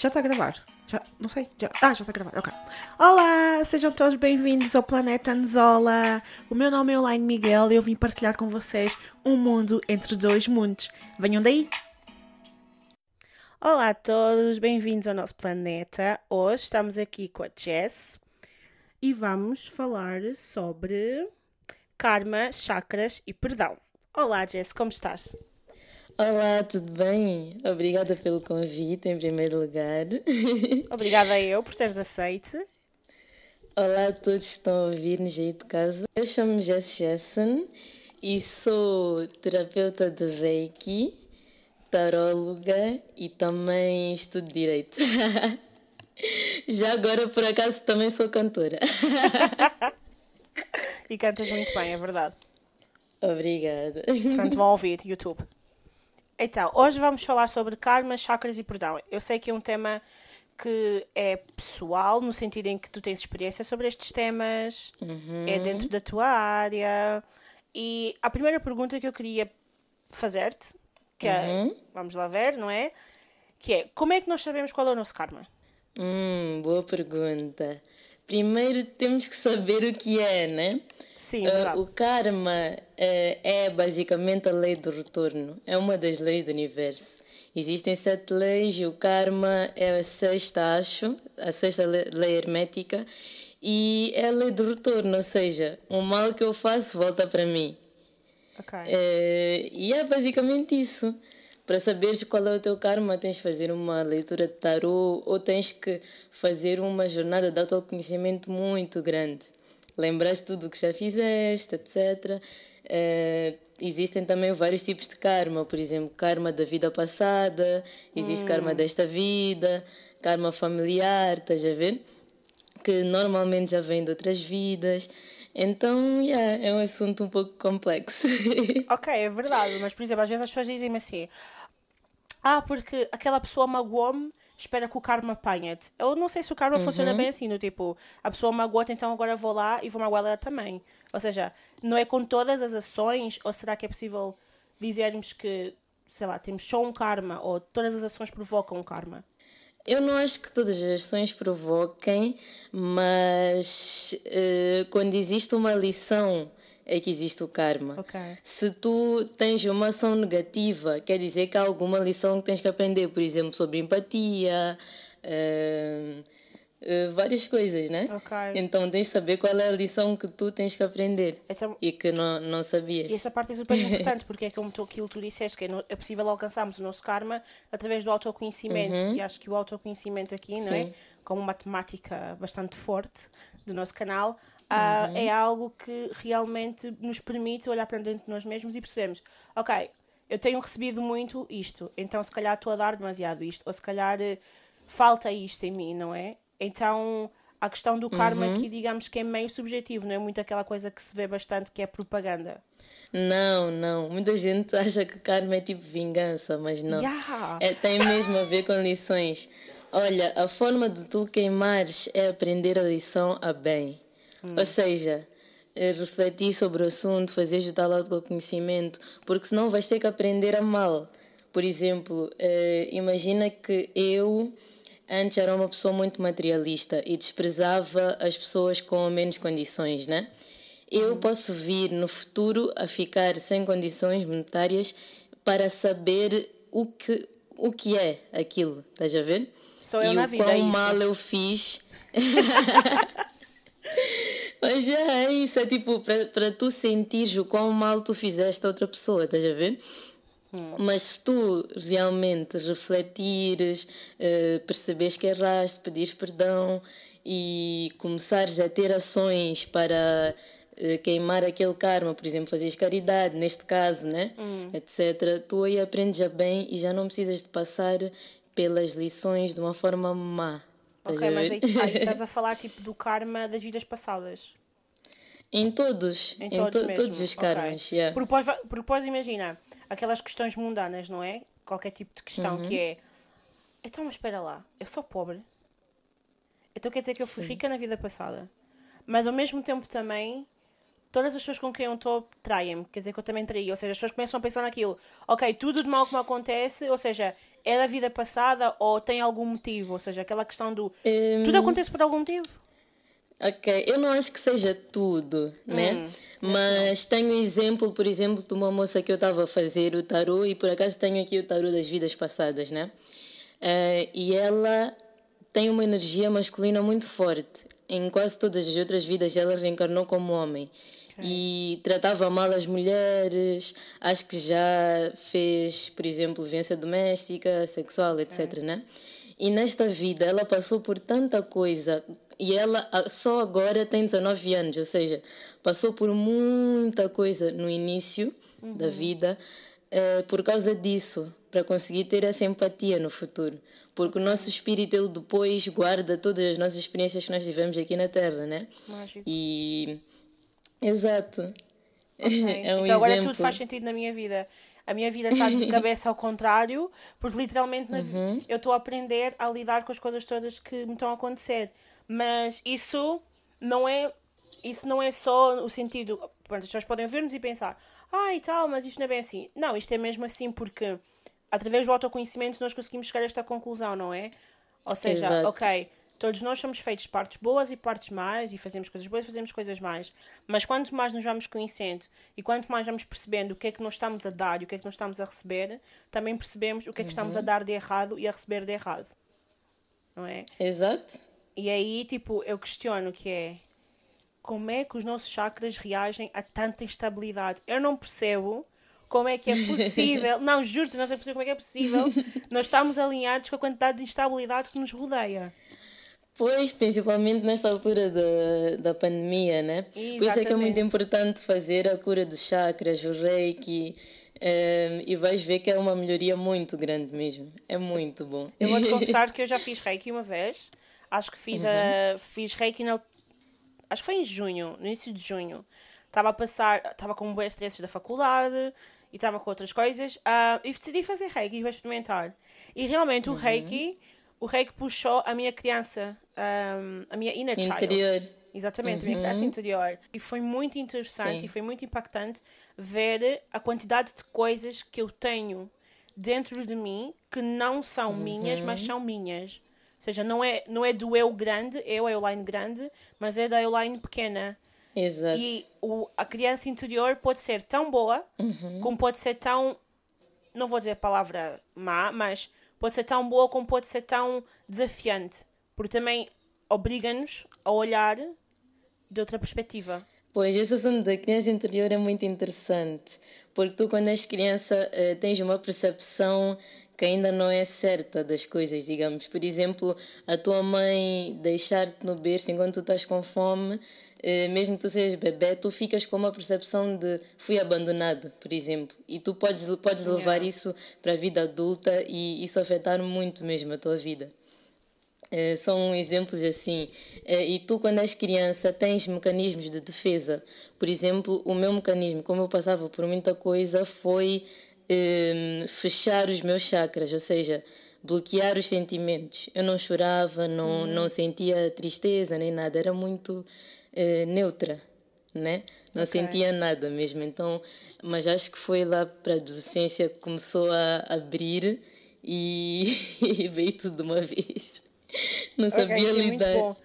Já está a gravar? Já, não sei. Já, ah, já está a gravar, ok. Olá, sejam todos bem-vindos ao Planeta Anzola. O meu nome é Elaine Miguel e eu vim partilhar com vocês um mundo entre dois mundos. Venham daí! Olá a todos, bem-vindos ao nosso planeta. Hoje estamos aqui com a Jess e vamos falar sobre karma, chakras e perdão. Olá Jess, como estás? Olá, tudo bem? Obrigada pelo convite, em primeiro lugar. Obrigada eu por teres aceito. Olá a todos que estão a ouvir-nos aí de casa. Eu chamo-me Jess Jessen e sou terapeuta de Reiki, taróloga e também estudo Direito. Já agora, por acaso, também sou cantora. e cantas muito bem, é verdade. Obrigada. Portanto, vão ouvir, YouTube. Então, hoje vamos falar sobre karma, chakras e perdão. Eu sei que é um tema que é pessoal, no sentido em que tu tens experiência sobre estes temas, uhum. é dentro da tua área. E a primeira pergunta que eu queria fazer-te, que é, uhum. é, vamos lá ver, não é? Que é, como é que nós sabemos qual é o nosso karma? Hum, boa pergunta. Primeiro temos que saber o que é, né? Sim, uh, O karma é basicamente a lei do retorno. É uma das leis do universo. Existem sete leis e o karma é a sexta, acho, a sexta lei hermética. E é a lei do retorno, ou seja, o mal que eu faço volta para mim. Ok. Uh, e é basicamente isso. Para saberes qual é o teu karma, tens de fazer uma leitura de tarô ou tens que fazer uma jornada de autoconhecimento muito grande lembras tudo o que já fizeste, etc. Uh, eh, existem também vários tipos de karma, por exemplo, karma da vida passada, existe hum. karma desta vida, karma familiar, estás a ver? Que normalmente já vem de outras vidas. Então, yeah, é um assunto um pouco complexo. ok, é verdade, mas por exemplo, às vezes as pessoas dizem-me assim: Ah, porque aquela pessoa magoou-me espera que o karma apanhe-te. Eu não sei se o karma uhum. funciona bem assim, no tipo, a pessoa magoa-te, então agora vou lá e vou magoar ela também. Ou seja, não é com todas as ações, ou será que é possível dizermos que, sei lá, temos só um karma, ou todas as ações provocam um karma? Eu não acho que todas as ações provoquem, mas uh, quando existe uma lição é que existe o karma. Okay. Se tu tens uma ação negativa, quer dizer que há alguma lição que tens que aprender, por exemplo, sobre empatia, uh, uh, várias coisas, né? Okay. Então tens de saber qual é a lição que tu tens que aprender então, e que não, não sabias. E essa parte é super importante, porque é como tu, aquilo tu disseste, que é, é possível alcançarmos o nosso karma através do autoconhecimento. Uhum. E acho que o autoconhecimento aqui, Sim. não é? Como uma temática bastante forte do nosso canal, uhum. É algo que realmente nos permite olhar para dentro de nós mesmos e percebemos, ok, eu tenho recebido muito isto, então se calhar estou a dar demasiado isto, ou se calhar eh, falta isto em mim, não é? Então a questão do karma uhum. aqui, digamos que é meio subjetivo, não é muito aquela coisa que se vê bastante que é propaganda. Não, não. Muita gente acha que karma é tipo vingança, mas não. Yeah. É, tem mesmo a ver com lições. Olha, a forma de tu queimares é aprender a lição a bem. Hum. Ou seja, eh, refletir sobre o assunto, fazer ajudar o autoconhecimento, porque senão vais ter que aprender a mal. Por exemplo, eh, imagina que eu antes era uma pessoa muito materialista e desprezava as pessoas com menos condições, né? Eu hum. posso vir no futuro a ficar sem condições monetárias para saber o que, o que é aquilo, estás a ver? Sou eu e na o vida, quão é mal eu fiz. Mas já é isso, é tipo, para tu sentires o quão mal tu fizeste a outra pessoa, estás a ver? Hum. Mas se tu realmente refletires, uh, perceberes que erraste, pedires perdão e começares a ter ações para uh, queimar aquele karma, por exemplo, fazeres caridade, neste caso, né? Hum. etc., tu aí aprendes a bem e já não precisas de passar pelas lições de uma forma má. Ok, mas aí, aí, estás a falar tipo do karma das vidas passadas. Em todos, em, todos, to todos os karmas. Okay. Yeah. Porque, depois, porque depois imagina aquelas questões mundanas, não é? Qualquer tipo de questão uhum. que é então, mas espera lá, eu sou pobre. Então quer dizer que eu fui Sim. rica na vida passada. Mas ao mesmo tempo também todas as pessoas com quem eu estou traem-me, quer dizer que eu também traí. Ou seja, as pessoas começam a pensar naquilo, ok, tudo de mal que me acontece, ou seja, é da vida passada ou tem algum motivo? Ou seja, aquela questão do um... tudo acontece por algum motivo? Ok, eu não acho que seja tudo, né? Hum, Mas tenho exemplo, por exemplo, de uma moça que eu estava a fazer o tarô e por acaso tenho aqui o tarô das vidas passadas, né? Uh, e ela tem uma energia masculina muito forte. Em quase todas as outras vidas ela reencarnou como homem. E tratava mal as mulheres, acho que já fez, por exemplo, violência doméstica, sexual, etc, né? E nesta vida ela passou por tanta coisa e ela só agora tem 19 anos, ou seja, passou por muita coisa no início uhum. da vida uh, por causa disso, para conseguir ter essa empatia no futuro. Porque o nosso espírito, ele depois guarda todas as nossas experiências que nós tivemos aqui na Terra, né? Mágico. E. Exato. Okay. É um então agora exemplo. tudo faz sentido na minha vida. A minha vida está de cabeça ao contrário, porque literalmente uhum. eu estou a aprender a lidar com as coisas todas que me estão a acontecer. Mas isso não é isso não é só o sentido. Pronto, as pessoas podem ver-nos e pensar, ah e tal, mas isto não é bem assim. Não, isto é mesmo assim porque através do autoconhecimento nós conseguimos chegar a esta conclusão, não é? Ou seja, Exato. ok, todos nós somos feitos partes boas e partes más e fazemos coisas boas e fazemos coisas más. Mas quanto mais nos vamos conhecendo e quanto mais vamos percebendo o que é que nós estamos a dar e o que é que nós estamos a receber, também percebemos o que é que estamos a uhum. dar de errado e a receber de errado. Não é? Exato. E aí, tipo, eu questiono que é como é que os nossos chakras reagem a tanta instabilidade? Eu não percebo como é que é possível. não, juro-te, não sei como é que é possível nós estamos alinhados com a quantidade de instabilidade que nos rodeia. Pois, principalmente nesta altura da, da pandemia, né? Exatamente. Por isso é que é muito importante fazer a cura dos chakras, o reiki. Um, ehm, e vais ver que é uma melhoria muito grande mesmo. É muito bom. Eu vou-te confessar que eu já fiz reiki uma vez Acho que fiz, uhum. a, fiz reiki na, acho que foi em junho, no início de junho. Estava a passar, estava com um bom estresse da faculdade e estava com outras coisas. Uh, e decidi fazer reiki para experimentar. E realmente uhum. o reiki, o reiki puxou a minha criança, um, a minha inner child. Interior. Exatamente, uhum. a minha criança uhum. interior. E foi muito interessante Sim. e foi muito impactante ver a quantidade de coisas que eu tenho dentro de mim que não são minhas, mas uhum. são minhas. Ou seja, não é, não é do eu grande, eu é o line grande, mas é da line pequena. Exato. E o, a criança interior pode ser tão boa, uhum. como pode ser tão. Não vou dizer a palavra má, mas pode ser tão boa como pode ser tão desafiante. Porque também obriga-nos a olhar de outra perspectiva. Pois, esse assunto da criança interior é muito interessante, porque tu, quando és criança, eh, tens uma percepção que ainda não é certa das coisas, digamos. Por exemplo, a tua mãe deixar-te no berço enquanto tu estás com fome, eh, mesmo que tu sejas bebê, tu ficas com uma percepção de fui abandonado, por exemplo. E tu podes, podes levar isso para a vida adulta e isso afetar muito mesmo a tua vida. Uh, são exemplos assim. Uh, e tu, quando és criança, tens mecanismos de defesa. Por exemplo, o meu mecanismo, como eu passava por muita coisa, foi um, fechar os meus chakras, ou seja, bloquear os sentimentos. Eu não chorava, não, uhum. não sentia tristeza nem nada, era muito uh, neutra, né? Não okay. sentia nada mesmo. Então, mas acho que foi lá para a adolescência que começou a abrir e, e veio tudo de uma vez. Não sabia okay, é lidar.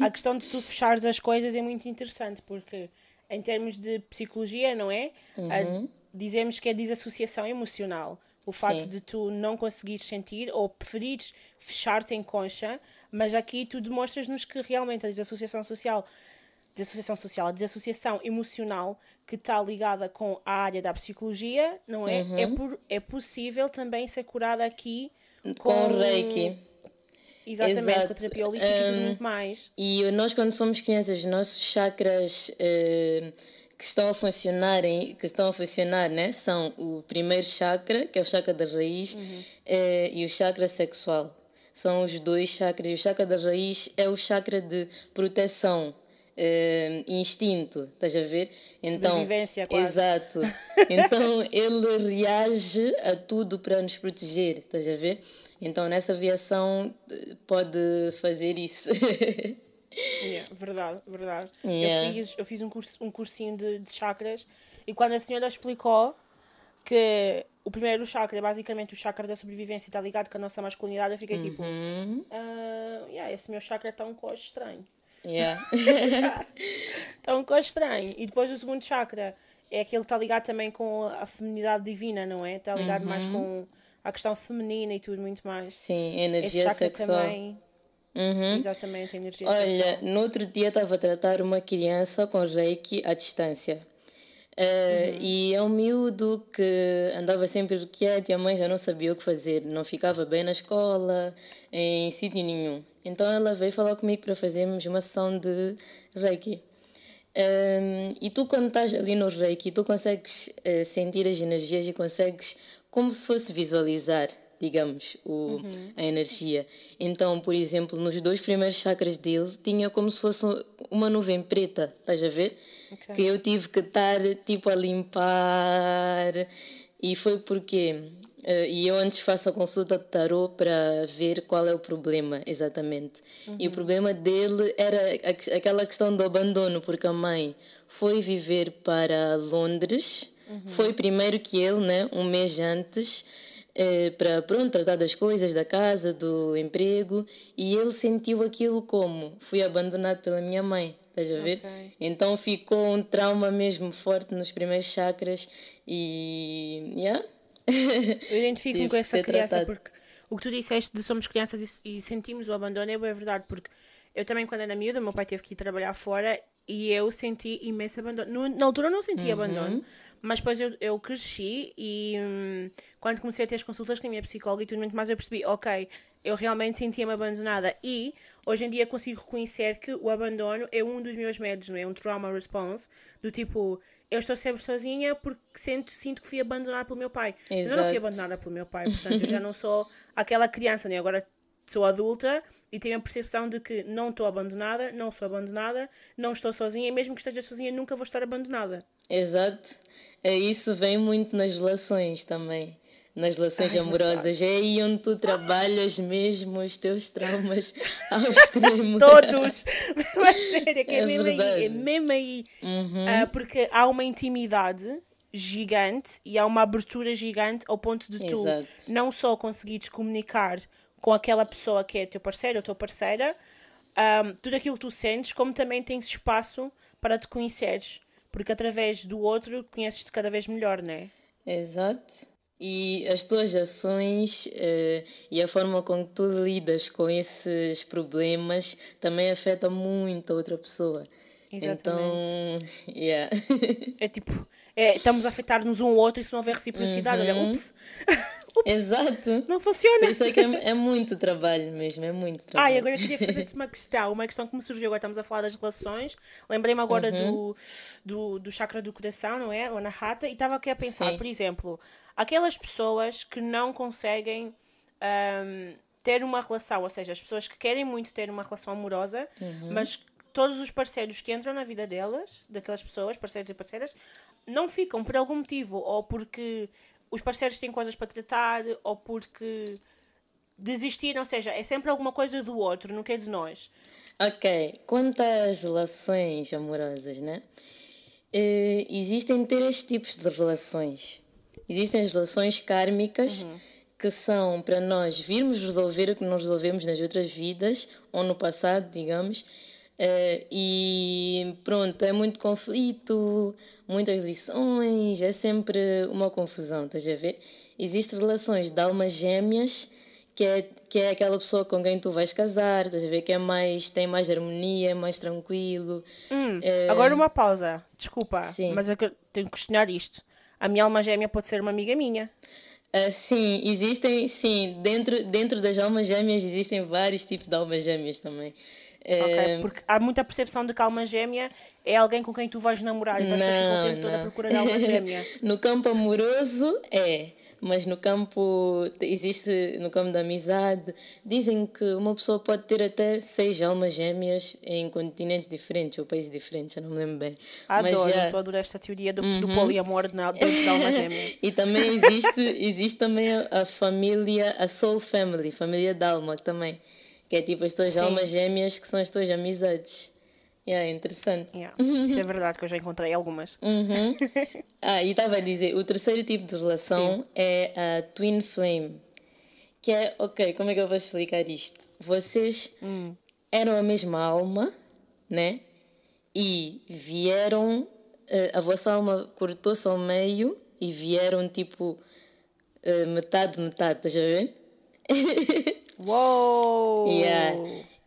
a questão de tu fechares as coisas é muito interessante porque em termos de psicologia, não é? Uhum dizemos que é desassociação emocional. O fato Sim. de tu não conseguires sentir ou preferires fechar-te em concha, mas aqui tu demonstras-nos que realmente a desassociação social, desassociação social, a desassociação emocional que está ligada com a área da psicologia, não é? Uhum. É, por, é possível também ser curada aqui com, com reiki. Exatamente, Exato. com a terapia holística um, e tudo muito mais. E nós, quando somos crianças, nossos chakras. Uh, que estão a funcionar que estão a funcionar né são o primeiro chakra que é o chakra da raiz uhum. é, e o chakra sexual. São os dois chakras e o chakra da raiz é o chakra de proteção é, instinto estás a ver? Então quase. exato. Então ele reage a tudo para nos proteger estás a ver? Então nessa reação pode fazer isso Yeah, verdade, verdade. Yeah. Eu fiz, eu fiz um, curso, um cursinho de, de chakras e quando a senhora explicou que o primeiro chakra é basicamente o chakra da sobrevivência e está ligado com a nossa masculinidade, eu fiquei tipo, ah, yeah, esse meu chakra está um coche estranho. Yeah. Está um coche estranho. E depois o segundo chakra é aquele que está ligado também com a feminidade divina, não é? Está ligado mais com a questão feminina e tudo muito mais. Sim, Esse energia chakra sexual. também. Exatamente, a energia Olha, no outro dia estava a tratar uma criança com reiki à distância. Eh, E é um miúdo que andava sempre quieto e a mãe já não sabia o que fazer, não ficava bem na escola, em sítio nenhum. Então ela veio falar comigo para fazermos uma sessão de reiki. Um, e tu, quando estás ali no reiki, tu consegues eh, sentir as energias e consegues, como se fosse visualizar, digamos, o, a energia. Então, por exemplo, nos dois primeiros chakras dele, tinha como se fosse um- uma nuvem preta, estás a ver? Ok. Que eu tive que estar tipo a limpar. E foi porque. eh, e eu antes faço a consulta de tarot para ver qual é o problema exatamente. E o problema dele era a- aquela questão do abandono, porque a mãe foi viver para Londres, foi primeiro que ele, né, um mês antes, eh, para pronto, tratar das coisas da casa, do emprego, e ele sentiu aquilo como fui abandonado pela minha mãe, estás a ver? Ok. Então ficou um trauma mesmo forte nos primeiros chakras e yeah. Eu identifico-me com essa criança tratado. porque o que tu disseste de somos crianças e, e sentimos o abandono é verdade, porque eu também, quando era miúda, meu pai teve que ir trabalhar fora e eu senti imenso abandono. No- na altura eu não senti Uhum. abandono, mas depois eu, eu cresci e hum, quando comecei a ter as consultas com a minha psicóloga e tudo muito mais, eu percebi, ok, eu realmente sentia-me abandonada e hoje em dia consigo reconhecer que o abandono é um dos meus medos, não é? Um trauma response, do tipo, eu estou sempre sozinha porque sinto, sinto que fui abandonada pelo meu pai. Mas eu não fui Exato. abandonada pelo meu pai, portanto eu já não sou aquela criança, né? Agora sou adulta e tenho a percepção de que não estou abandonada, não sou abandonada, não estou sozinha e mesmo que esteja sozinha nunca vou estar abandonada. Exato. É, Isso vem muito nas relações também. Nas relações Ai, amorosas. É aí onde tu trabalhas mesmo os teus traumas ao extremo. Todos! Mas sério, que é, É mesmo aí, verdade. é mesmo aí. Ah, porque há uma intimidade gigante e há uma abertura gigante ao ponto de tu Exato. não só conseguires comunicar com aquela pessoa que é teu parceiro ou tua parceira, ah, tudo aquilo que tu sentes, como também tens espaço para te conheceres. Porque através do outro conheces-te cada vez melhor, não é? Exato. E as tuas ações eh, e a forma com que tu lidas com esses problemas também afeta muito a outra pessoa. Então, yeah. É tipo, é, estamos a afetar-nos um ao outro e se não houver reciprocidade, olha, ups, Exato. não funciona. Isso é que é, é muito trabalho mesmo, é muito trabalho. agora eu queria fazer-te uma questão, uma questão que me surgiu agora, estamos a falar das relações. Lembrei-me agora do, do, do chakra do coração, não é? O anahata, e estava aqui a pensar, Sim. por exemplo, aquelas pessoas que não conseguem ahm, ter uma relação, ou seja, as pessoas que querem muito ter uma relação amorosa, mas todos os parceiros que entram na vida delas, daquelas pessoas, parceiros e parceiras, não ficam por algum motivo, ou porque os parceiros têm coisas para tratar, ou porque desistir, ou seja, é sempre alguma coisa do outro, nunca é de nós. Ok, quanto às relações amorosas, né? Eh, existem três tipos de relações. Existem as relações kármicas, que são para nós virmos resolver o que não resolvemos nas outras vidas, ou no passado, digamos. Eh, e pronto, é muito conflito, muitas lições, é sempre uma confusão, estás a ver? Existem relações de almas gêmeas, que é, que é aquela pessoa com quem tu vais casar, estás a ver? Que é mais, tem mais harmonia, é mais tranquilo. Agora uma pausa, desculpa, Sim. mas é eu tenho que questionar isto. A minha alma gêmea pode ser uma amiga minha. Ah, sim, existem, sim, dentro, dentro das almas gêmeas existem vários tipos de almas gêmeas também. Ok? Eh, Porque há muita percepção de que a alma gêmea é alguém com quem tu vais namorar e vais estar o não, tempo todo à não. procura da alma gêmea. no campo amoroso é, mas no campo existe no campo da amizade dizem que uma pessoa pode ter até seis almas gêmeas em continentes diferentes ou países diferentes, eu não me lembro bem. Mas Adoro, já- Uhum. estou a adorar esta teoria do, do poliamor dentro da alma gêmea. e também existe, existe também a, a família, a Soul Family, família Dalma também, Que é tipo as tuas Sim. almas gêmeas que são as tuas amizades. Yeah, interessante. Yeah. Isso é verdade que eu já encontrei algumas. Uhum. ah, e estava a dizer, o terceiro tipo de relação Sim. é a Twin Flame. Que é, ok, como é que eu vou explicar isto? Vocês hum. eram a mesma alma, né? E vieram, eh, a vossa alma cortou-se ao meio e vieram tipo eh, metade, metade, estás a ver? Uou! yeah.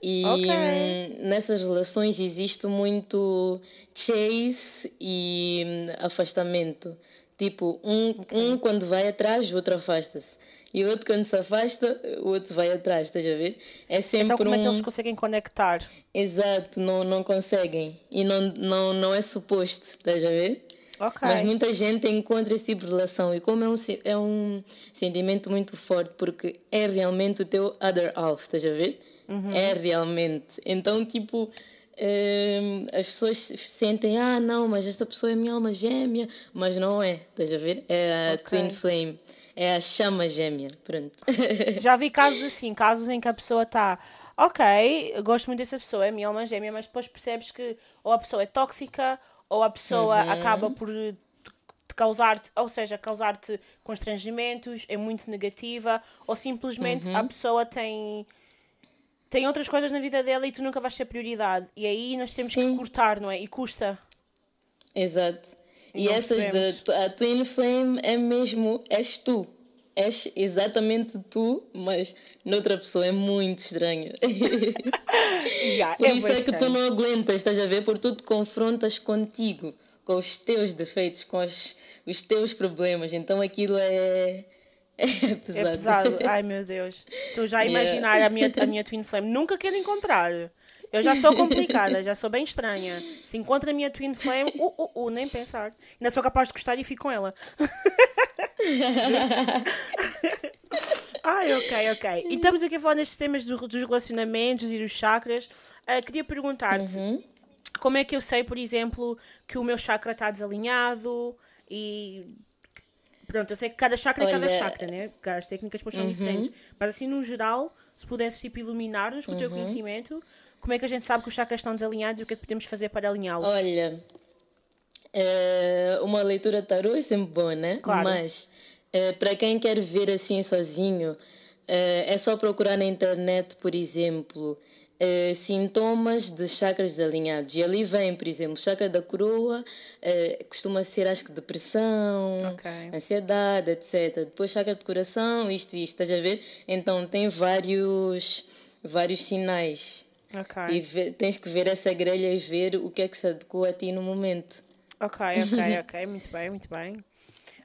E okay. Nessas relações existe muito chase e hum, afastamento. Tipo, um, okay. um quando vai atrás, o outro afasta-se. E o outro, quando se afasta, o outro vai atrás, estás a ver? É sempre então, como um... é que eles conseguem conectar? Exato, não, não conseguem. E não, não, não é suposto, estás a ver? Okay. Mas muita gente encontra esse tipo de relação. E como é um, é um sentimento muito forte, porque é realmente o teu other half, estás a ver? Uhum. É realmente. Então, tipo, hum, as pessoas sentem, ah, não, mas esta pessoa é minha alma gêmea, mas não é, estás a ver? É a okay. twin flame, é a chama gêmea, pronto. Já vi casos assim, casos em que a pessoa está, ok, gosto muito dessa pessoa, é minha alma gêmea, mas depois percebes que ou a pessoa é tóxica ou a pessoa uhum. acaba por causar-te, ou seja, causar-te constrangimentos, é muito negativa, ou simplesmente uhum. a pessoa tem tem outras coisas na vida dela e tu nunca vais ser prioridade. E aí nós temos Sim. que cortar, não é? E custa. Exato. E, e essas da a Twin Flame é mesmo, és tu. És exatamente tu, mas noutra pessoa é muito estranho. yeah, Por é isso é que tu não aguentas, estás a ver? Porque tu te confrontas contigo, com os teus defeitos, com os, os teus problemas. Então aquilo é é pesado. É pesado. Ai meu Deus. Tu já imaginar yeah. a, minha, a minha Twin Flame. Nunca quero encontrar. Eu já sou complicada, já sou bem estranha. Se encontra a minha Twin Flame, uh, uh, uh, nem pensar. Ainda sou capaz de gostar e fico com ela. Ai, ok, ok. E estamos aqui a falar nestes temas do, dos relacionamentos e dos chakras. Uh, queria perguntar-te uhum. como é que eu sei, por exemplo, que o meu chakra está desalinhado e Pronto, eu sei que cada chakra Olha... é cada chakra, né? As técnicas depois são uhum. diferentes. Mas assim, no geral, se pudesse tipo, iluminar-nos com uhum. o teu uhum. conhecimento, como é que a gente sabe que os chakras estão desalinhados e o que é que podemos fazer para alinhá-los? Olha, é, uma leitura tarô é sempre boa, né? Claro. Mas é, para quem quer ver assim sozinho, é, é só procurar na internet, por exemplo, Uh, sintomas de chakras desalinhados. E ali vem, por exemplo, chakra da coroa, uh, costuma ser, acho que, depressão, okay. ansiedade, etc. Depois, chakra de coração, isto e isto, estás a ver? Então, tem vários, vários sinais. Okay. E tens que ver essa grelha e ver o que é que se adequa a ti no momento. Ok, ok, ok. Muito bem, muito bem.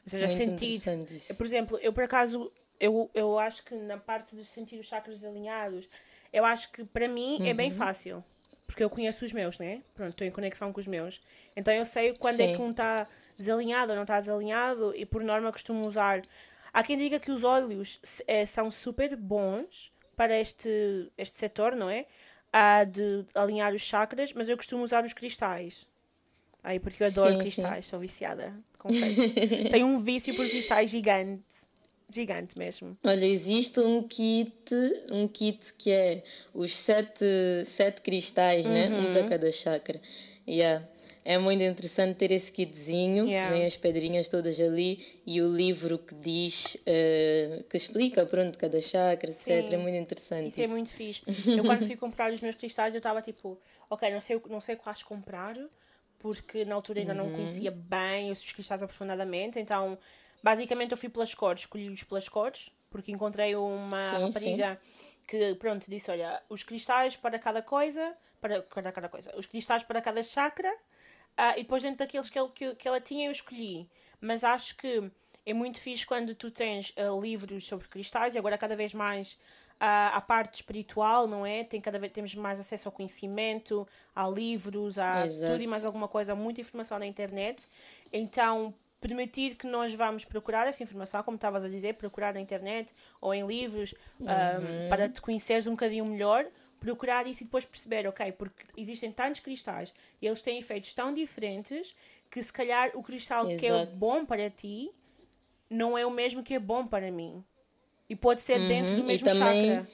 Ou seja, muito sentir. Por exemplo, eu por acaso, eu, eu acho que na parte de sentir os chakras alinhados eu acho que para mim uhum. é bem uhum. fácil. Porque eu conheço os meus, né? Pronto, estou em conexão com os meus. Então eu sei quando Sim. é que um está desalinhado ou não está desalinhado e por norma costumo usar. Há quem diga que os óleos é, são super bons para este, este setor, não é? Ah, de alinhar os chakras, mas eu costumo usar os cristais. Aí porque eu adoro sim, cristais, sim. sou viciada, confesso. Tenho um vício por cristais gigante gigante mesmo. Olha, existe um kit, um kit que é os sete, sete cristais, uhum. né? Um para uhum. cada chakra. Yeah. É muito interessante ter esse kitzinho, yeah. que vem as pedrinhas todas ali e o livro que diz, uh, que explica, pronto, cada chakra, Sim. etc. É muito interessante. Isso, é isso, é muito fixe. Eu quando fui comprar os meus cristais, eu estava tipo, ok, não sei, não sei quais comprar, porque na altura ainda uhum. não conhecia bem os cristais aprofundadamente, então Basicamente eu fui pelas cores, escolhi-os pelas cores, porque encontrei uma sim, rapariga sim. que, pronto, disse, olha, os cristais para cada coisa, para, para cada coisa, os cristais para cada chakra, uh, e depois dentro daqueles que, ele, que, que ela tinha eu escolhi. Mas acho que é muito fixe quando tu tens uh, livros sobre cristais, e agora cada vez mais uh, a parte espiritual, não é? Tem cada vez, temos mais acesso ao conhecimento, a livros, a Exato. tudo e mais alguma coisa, muita informação na internet. Então, permitir que nós vamos procurar essa informação, como estavas a dizer, procurar na internet ou em livros uhum. um, para te conheceres um bocadinho melhor, procurar isso e depois perceber, ok, porque existem tantos cristais e eles têm efeitos tão diferentes que se calhar o cristal Exato. que é bom para ti não é o mesmo que é bom para mim. E pode ser uhum. dentro do mesmo e também, chakra.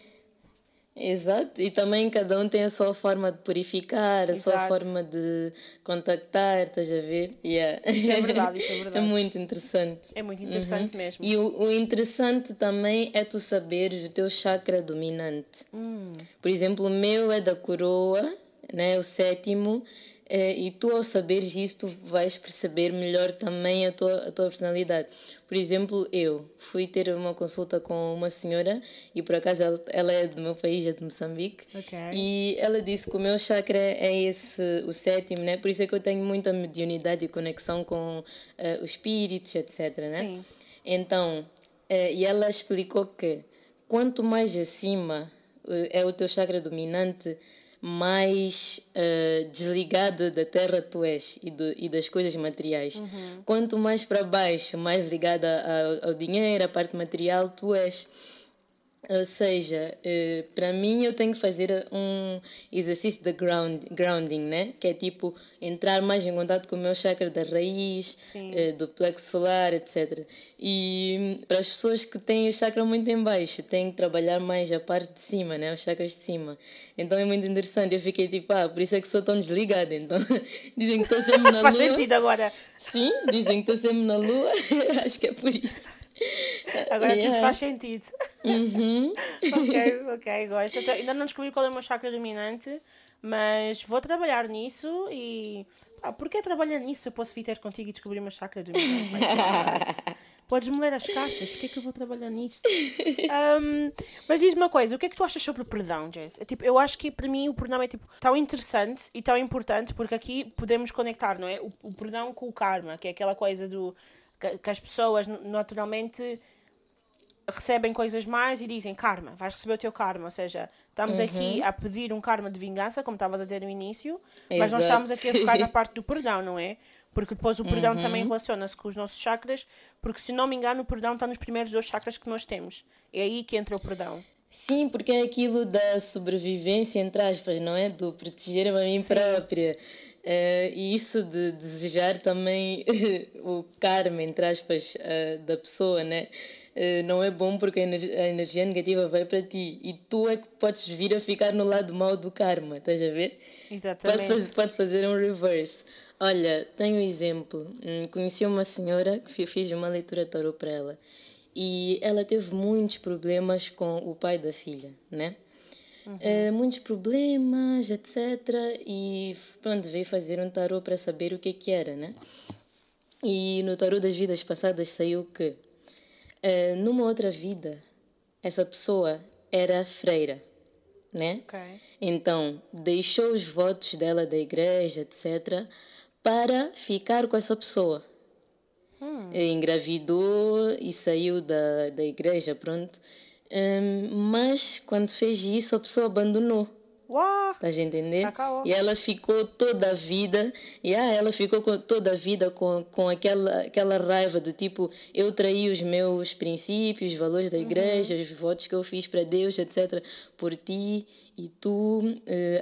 Exato, e também cada um tem a sua forma de purificar, a Exato. sua forma de contactar, estás a ver? Yeah. Isso é verdade, isso é verdade. É muito interessante. É muito interessante uhum. mesmo. E o, o, interessante também é tu saberes o teu chakra dominante. Hum. Por exemplo, o meu é da coroa, né, o sétimo, e tu, ao saberes isso, tu vais perceber melhor também a tua, a tua personalidade. Por exemplo, eu fui ter uma consulta com uma senhora e, por acaso, ela, ela é do meu país, é de Moçambique. Okay. E ela disse que o meu chakra é esse, o sétimo, né? Por isso é que eu tenho muita mediunidade e conexão com uh, os espíritos, etc, né? Sim. Então, uh, e ela explicou que quanto mais acima uh, é o teu chakra dominante, mais uh, desligada da terra tu és e, do, e das coisas materiais. Uhum. Quanto mais para baixo, mais ligada ao, ao dinheiro, à parte material tu és. Ou seja, eh, para mim eu tenho que fazer um exercício de ground, grounding, né? Que é tipo entrar mais em contato com o meu chakra da raiz, eh, do plexo solar, etc. E para as pessoas que têm o chakra muito em baixo, têm que trabalhar mais a parte de cima, né? Os chakras de cima. Então é muito interessante. Eu fiquei tipo, ah, por isso é que sou tão desligada. Então dizem que estou sempre na lua. Faz sentido agora. Sim, dizem que estou sempre na lua. Acho que é por isso. Agora yeah. tudo faz sentido. Uhum. ok, ok, gosto. Então, ainda não descobri qual é o meu chakra dominante, mas vou trabalhar nisso e. Pá, porquê trabalhar nisso? Eu posso vir ter contigo e descobrir o meu chakra dominante. Podes-me ler as cartas, porquê é que eu vou trabalhar nisso? Um, mas diz-me uma coisa, o que é que tu achas sobre o perdão, Jess? É, tipo, eu acho que para mim o perdão é tipo, tão interessante e tão importante porque aqui podemos conectar, não é? O, o perdão com o karma, que é aquela coisa do que, que as pessoas naturalmente recebem coisas mais e dizem karma, vais receber o teu karma. Ou seja, estamos uhum. aqui a pedir um karma de vingança, como estavas a dizer no início, Exato. mas não estamos aqui a focar na parte do perdão, não é? Porque depois o perdão uhum. também relaciona-se com os nossos chakras, porque se não me engano, o perdão está nos primeiros dois chakras que nós temos. É aí que entra o perdão. Sim, porque é aquilo da sobrevivência, entre aspas, não é? Do proteger a mim Sim. própria. Uh, e isso de desejar também o karma, entre aspas, uh, da pessoa, né? Uh, não é bom porque a, a energia negativa vai para ti e tu é que podes vir a ficar no lado mau do karma, estás a ver? Exatamente. Podes fazer, fazer um reverse. Olha, tenho um exemplo. Hum, conheci uma senhora que fiz uma leitura de tarot para ela e ela teve muitos problemas com o pai da filha, né? Uhum. Uh, muitos problemas, etc. E pronto, veio fazer um tarô para saber o que, que era, né? E no tarô das vidas passadas saiu que uh, numa outra vida essa pessoa era freira, né? Okay. Então deixou os votos dela da igreja, etc. Para ficar com essa pessoa. Hum. Engravidou e saiu da, da igreja, pronto. Um, mas quando fez isso, a pessoa abandonou. Uau! Estás a entender? Acabou. E ela ficou toda a vida, e ah, ela ficou com, toda a vida com, com aquela, aquela raiva do tipo, eu traí os meus princípios, os valores da igreja, uhum. os votos que eu fiz para Deus, etc., por ti, e tu uh,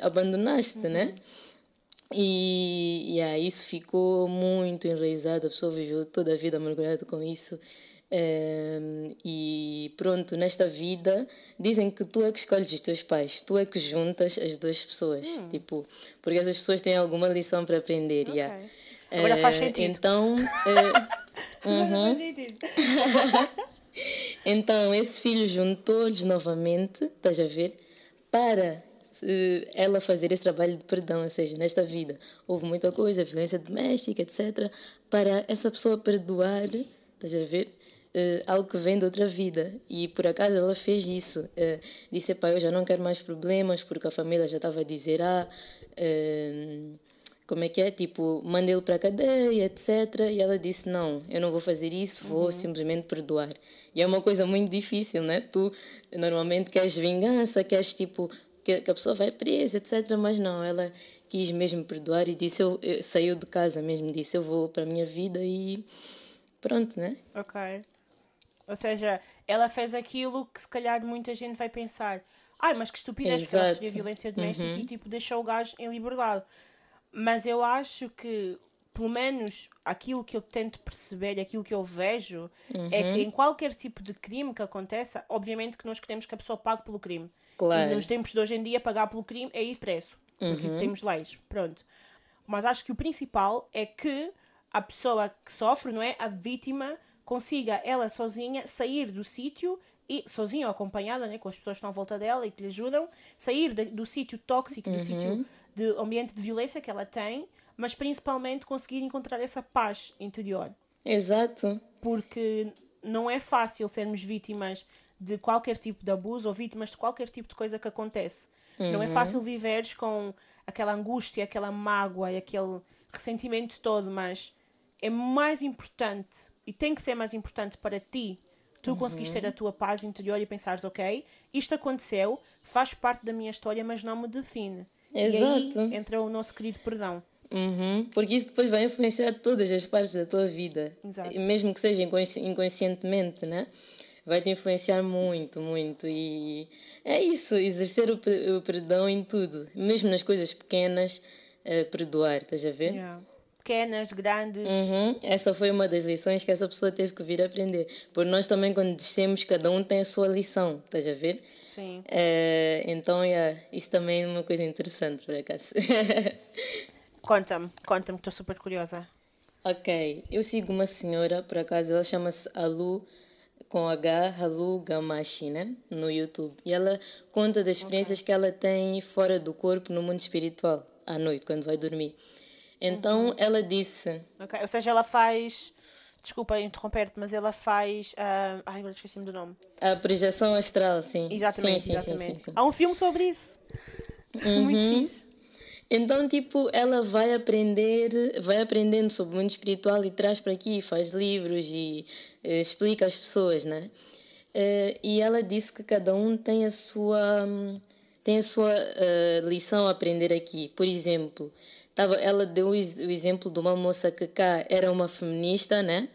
abandonaste, né? uhum. né? E, e ah, isso ficou muito enraizado, a pessoa viveu toda a vida amargurada com isso. Um, e pronto, nesta vida dizem que tu é que escolhes os teus pais, tu é que juntas as duas pessoas, hum. tipo, porque essas pessoas têm alguma lição para aprender. Okay. Yeah. Agora uh, faz sentido. Então, uh, uhum. então esse filho juntou-lhes novamente, estás a ver, para uh, ela fazer esse trabalho de perdão, ou seja, nesta vida houve muita coisa, violência doméstica, etc., para essa pessoa perdoar, estás a ver? Uh, algo que vem de outra vida. E por acaso ela fez isso. Uh, disse: pai, eu já não quero mais problemas, porque a família já estava a dizer: ah, uh, como é que é? Tipo, manda ele para a cadeia, etc. E ela disse: não, eu não vou fazer isso, vou uhum. simplesmente perdoar. E é uma coisa muito difícil, né? Tu normalmente queres vingança, queres tipo que, que a pessoa vai presa, etc. Mas não, ela quis mesmo perdoar e disse: eu, eu saiu de casa mesmo, disse: eu vou para a minha vida e pronto, né? Ok. Ou seja, ela fez aquilo que se calhar muita gente vai pensar: ai, mas que estupidez que ela violência doméstica uhum. e tipo deixou o gajo em liberdade. Mas eu acho que pelo menos aquilo que eu tento perceber, aquilo que eu vejo, uhum. é que em qualquer tipo de crime que aconteça, obviamente que nós queremos que a pessoa pague pelo crime. Claro. E nos tempos de hoje em dia, pagar pelo crime é ir preso. Porque uhum. temos leis. Pronto. Mas acho que o principal é que a pessoa que sofre, não é? A vítima consiga ela sozinha sair do sítio e sozinha ou acompanhada, né, com as pessoas que estão à volta dela e que lhe ajudam, sair de, do sítio tóxico, do uhum. sítio de ambiente de violência que ela tem, mas principalmente conseguir encontrar essa paz interior. Exato. Porque não é fácil sermos vítimas de qualquer tipo de abuso ou vítimas de qualquer tipo de coisa que acontece. Uhum. Não é uhum. fácil viveres com aquela angústia, aquela mágoa e aquele ressentimento todo, mas é mais importante e tem que ser mais importante para ti tu uhum. conseguires ter a tua paz interior e pensares, ok, isto aconteceu, faz parte da minha história, mas não me define. Exato. E aí entra o nosso querido perdão. Uhum, porque isso depois vai influenciar todas as partes da tua vida. Exato. Mesmo que seja inconscientemente, né? Vai te influenciar muito, muito. E é isso, exercer o, perdão em tudo. Mesmo nas coisas pequenas, uh, perdoar, estás a ver? Yeah pequenas, grandes. Uhum. Essa foi uma das lições que essa pessoa teve que vir aprender. Porque nós também, quando dissemos, cada um tem a sua lição, estás a ver? Sim. É, então, yeah, isso também é uma coisa interessante, por acaso. conta-me, conta-me, estou super curiosa. Ok, eu sigo uma senhora, por acaso, ela chama-se Alu com H, Halu Gamashi, né? No YouTube. E ela conta das experiências okay. que ela tem fora do corpo no mundo espiritual, à noite, quando vai dormir. Então uhum. ela disse. Okay. Ou seja, ela faz. Desculpa interromper-te, mas ela faz. Uh... Ai, agora esqueci-me do nome. A projeção astral, sim. Exatamente, sim, sim, exatamente. Sim, Há um filme sobre isso. Uhum. Muito fixe. Então, tipo, ela vai aprender, vai aprendendo sobre o mundo espiritual e traz para aqui, faz livros e uh, explica às pessoas, né? Uh, e ela disse que cada um tem a sua, um, tem a sua uh, lição a aprender aqui. Por exemplo, Tava, ela deu o exemplo de uma moça que cá era uma feminista, né?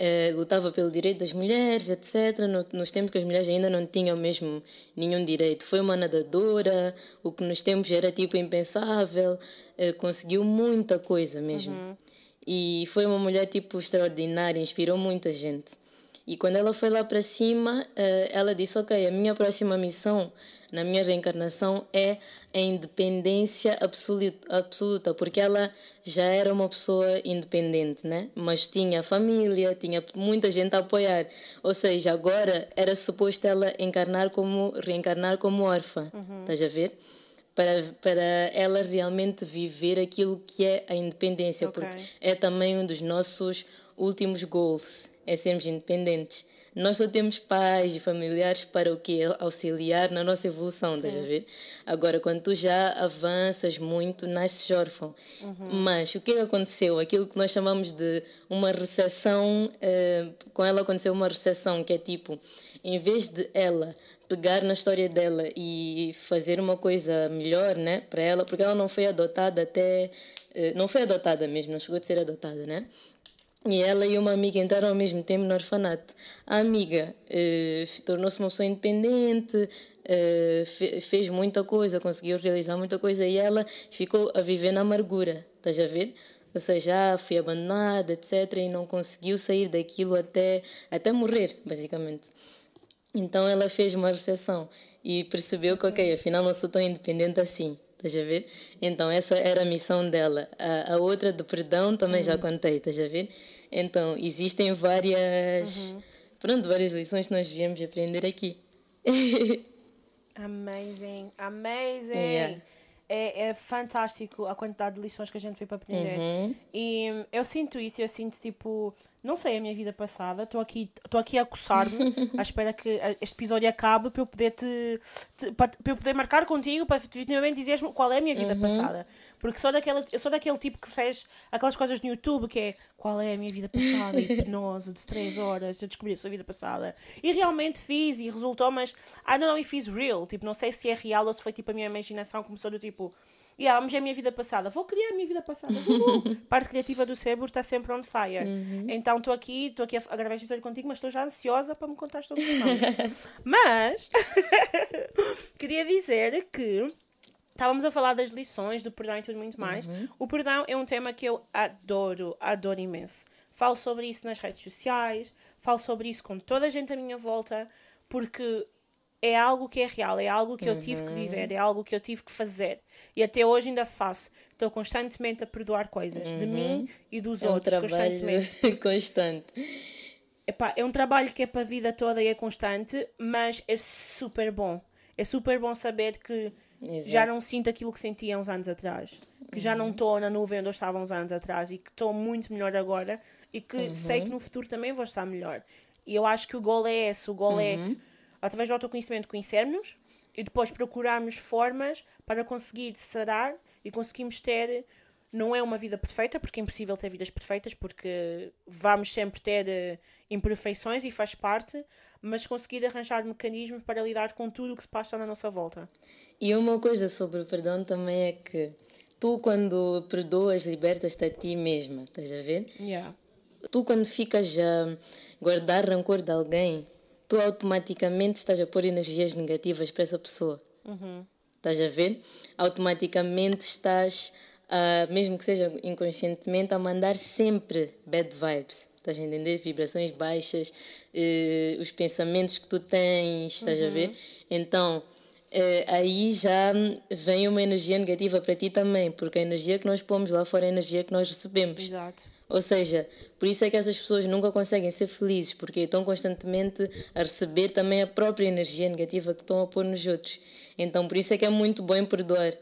É, lutava pelo direito das mulheres, etc. No, nos tempos que as mulheres ainda não tinham mesmo nenhum direito. Foi uma nadadora, o que nos tempos era tipo impensável, é, conseguiu muita coisa mesmo. Uhum. E foi uma mulher tipo extraordinária, inspirou muita gente. E quando ela foi lá para cima, é, ela disse: Ok, a minha próxima missão na minha reencarnação é a independência absoluta, absoluta, porque ela já era uma pessoa independente, né? Mas tinha família, tinha muita gente a apoiar. Ou seja, agora era suposto ela encarnar como reencarnar como órfã. Uhum. Estás a ver? Para, para ela realmente viver aquilo que é a independência, okay. porque é também um dos nossos últimos goals, é sermos independentes. Nós só temos pais e familiares para o que auxiliar na nossa evolução, estás a ver? Agora, quando tu já avanças muito, nasces órfão. Uhum. Mas o que aconteceu? Aquilo que nós chamamos de uma recessão, eh, com ela aconteceu uma recessão, que é tipo, em vez de ela pegar na história dela e fazer uma coisa melhor, né, para ela, porque ela não foi adotada até, eh, não foi adotada mesmo, não chegou a ser adotada, né? E ela e uma amiga entraram ao mesmo tempo no orfanato. A amiga eh, tornou-se uma pessoa independente, eh, fe fez muita coisa, conseguiu realizar muita coisa e ela ficou a viver na amargura, estás a ver? Ou seja, ah, fui abandonada, etc. E não conseguiu sair daquilo até, até morrer, basicamente. Então ela fez uma recessão e percebeu que, ok, afinal não sou tão independente assim. Estás a ver? Então, essa era a missão dela. A, a outra do perdão também uhum. já contei, estás a ver? Então, existem várias. Uhum. Pronto, várias lições que nós viemos aprender aqui. amazing, amazing! Yeah é, é fantástico a quantidade de lições que a gente foi para aprender. Uhum. E eu sinto isso, eu sinto tipo, não sei a minha vida passada, estou aqui, estou aqui a coçar-me à espera que este episódio acabe para eu poder te, te para, para eu poder marcar contigo para definitivamente dizeres qual é a minha vida uhum. passada. Porque sou daquele, eu sou daquele tipo que fez aquelas coisas no YouTube que é qual é a minha vida passada, hipnose de 3 horas, a descobrir a sua vida passada. E realmente fiz e resultou, mas I don't know if it's real. Tipo, não sei se é real ou se foi tipo a minha imaginação começou do tipo yeah, mas é a minha vida passada, vou criar a minha vida passada. Parte criativa do cérebro está sempre on fire. Uhum. Então estou aqui, estou aqui a gravar este episódio contigo, mas estou já ansiosa para me contar todos os nomes. mas queria dizer que estávamos a falar das lições, do perdão e tudo muito mais. Uhum. O perdão é um tema que eu adoro, adoro imenso. Falo sobre isso nas redes sociais, falo sobre isso com toda a gente à minha volta, porque é algo que é real, é algo que eu tive que Uhum. viver, é algo que eu tive que fazer. E até hoje ainda faço. Estou constantemente a perdoar coisas de mim e dos É um outros, trabalho constantemente. constante. Epá, é um trabalho que é para a vida toda e é constante, mas é super bom. É super bom saber que Exato. já não sinto aquilo que sentia uns anos atrás. Que já Uhum. não estou na nuvem onde eu estava uns anos atrás e que estou muito melhor agora e que Uhum. sei que no futuro também vou estar melhor. E eu acho que o gol é esse. O gol Uhum. é, através do autoconhecimento, conhecermos e depois procurarmos formas para conseguir sarar e conseguirmos ter não é uma vida perfeita, porque é impossível ter vidas perfeitas, porque vamos sempre ter eh, imperfeições e faz parte, mas conseguir arranjar mecanismos para lidar com tudo o que se passa na nossa volta. E uma coisa sobre o perdão também é que tu, quando perdoas, libertas-te a ti mesma, estás a ver? Yeah. Tu, quando ficas a guardar rancor de alguém, tu automaticamente estás a pôr energias negativas para essa pessoa. Estás a ver? Automaticamente estás, a, mesmo que seja inconscientemente, a mandar sempre bad vibes. Estás a entender? Vibrações baixas, eh, os pensamentos que tu tens, estás a ver? Então, aí já vem uma energia negativa para ti também, porque a energia que nós pomos lá fora é a energia que nós recebemos. Exato. Ou seja, por isso é que essas pessoas nunca conseguem ser felizes, porque estão constantemente a receber também a própria energia negativa que estão a pôr nos outros. Então, por isso é que é muito bom perdoar.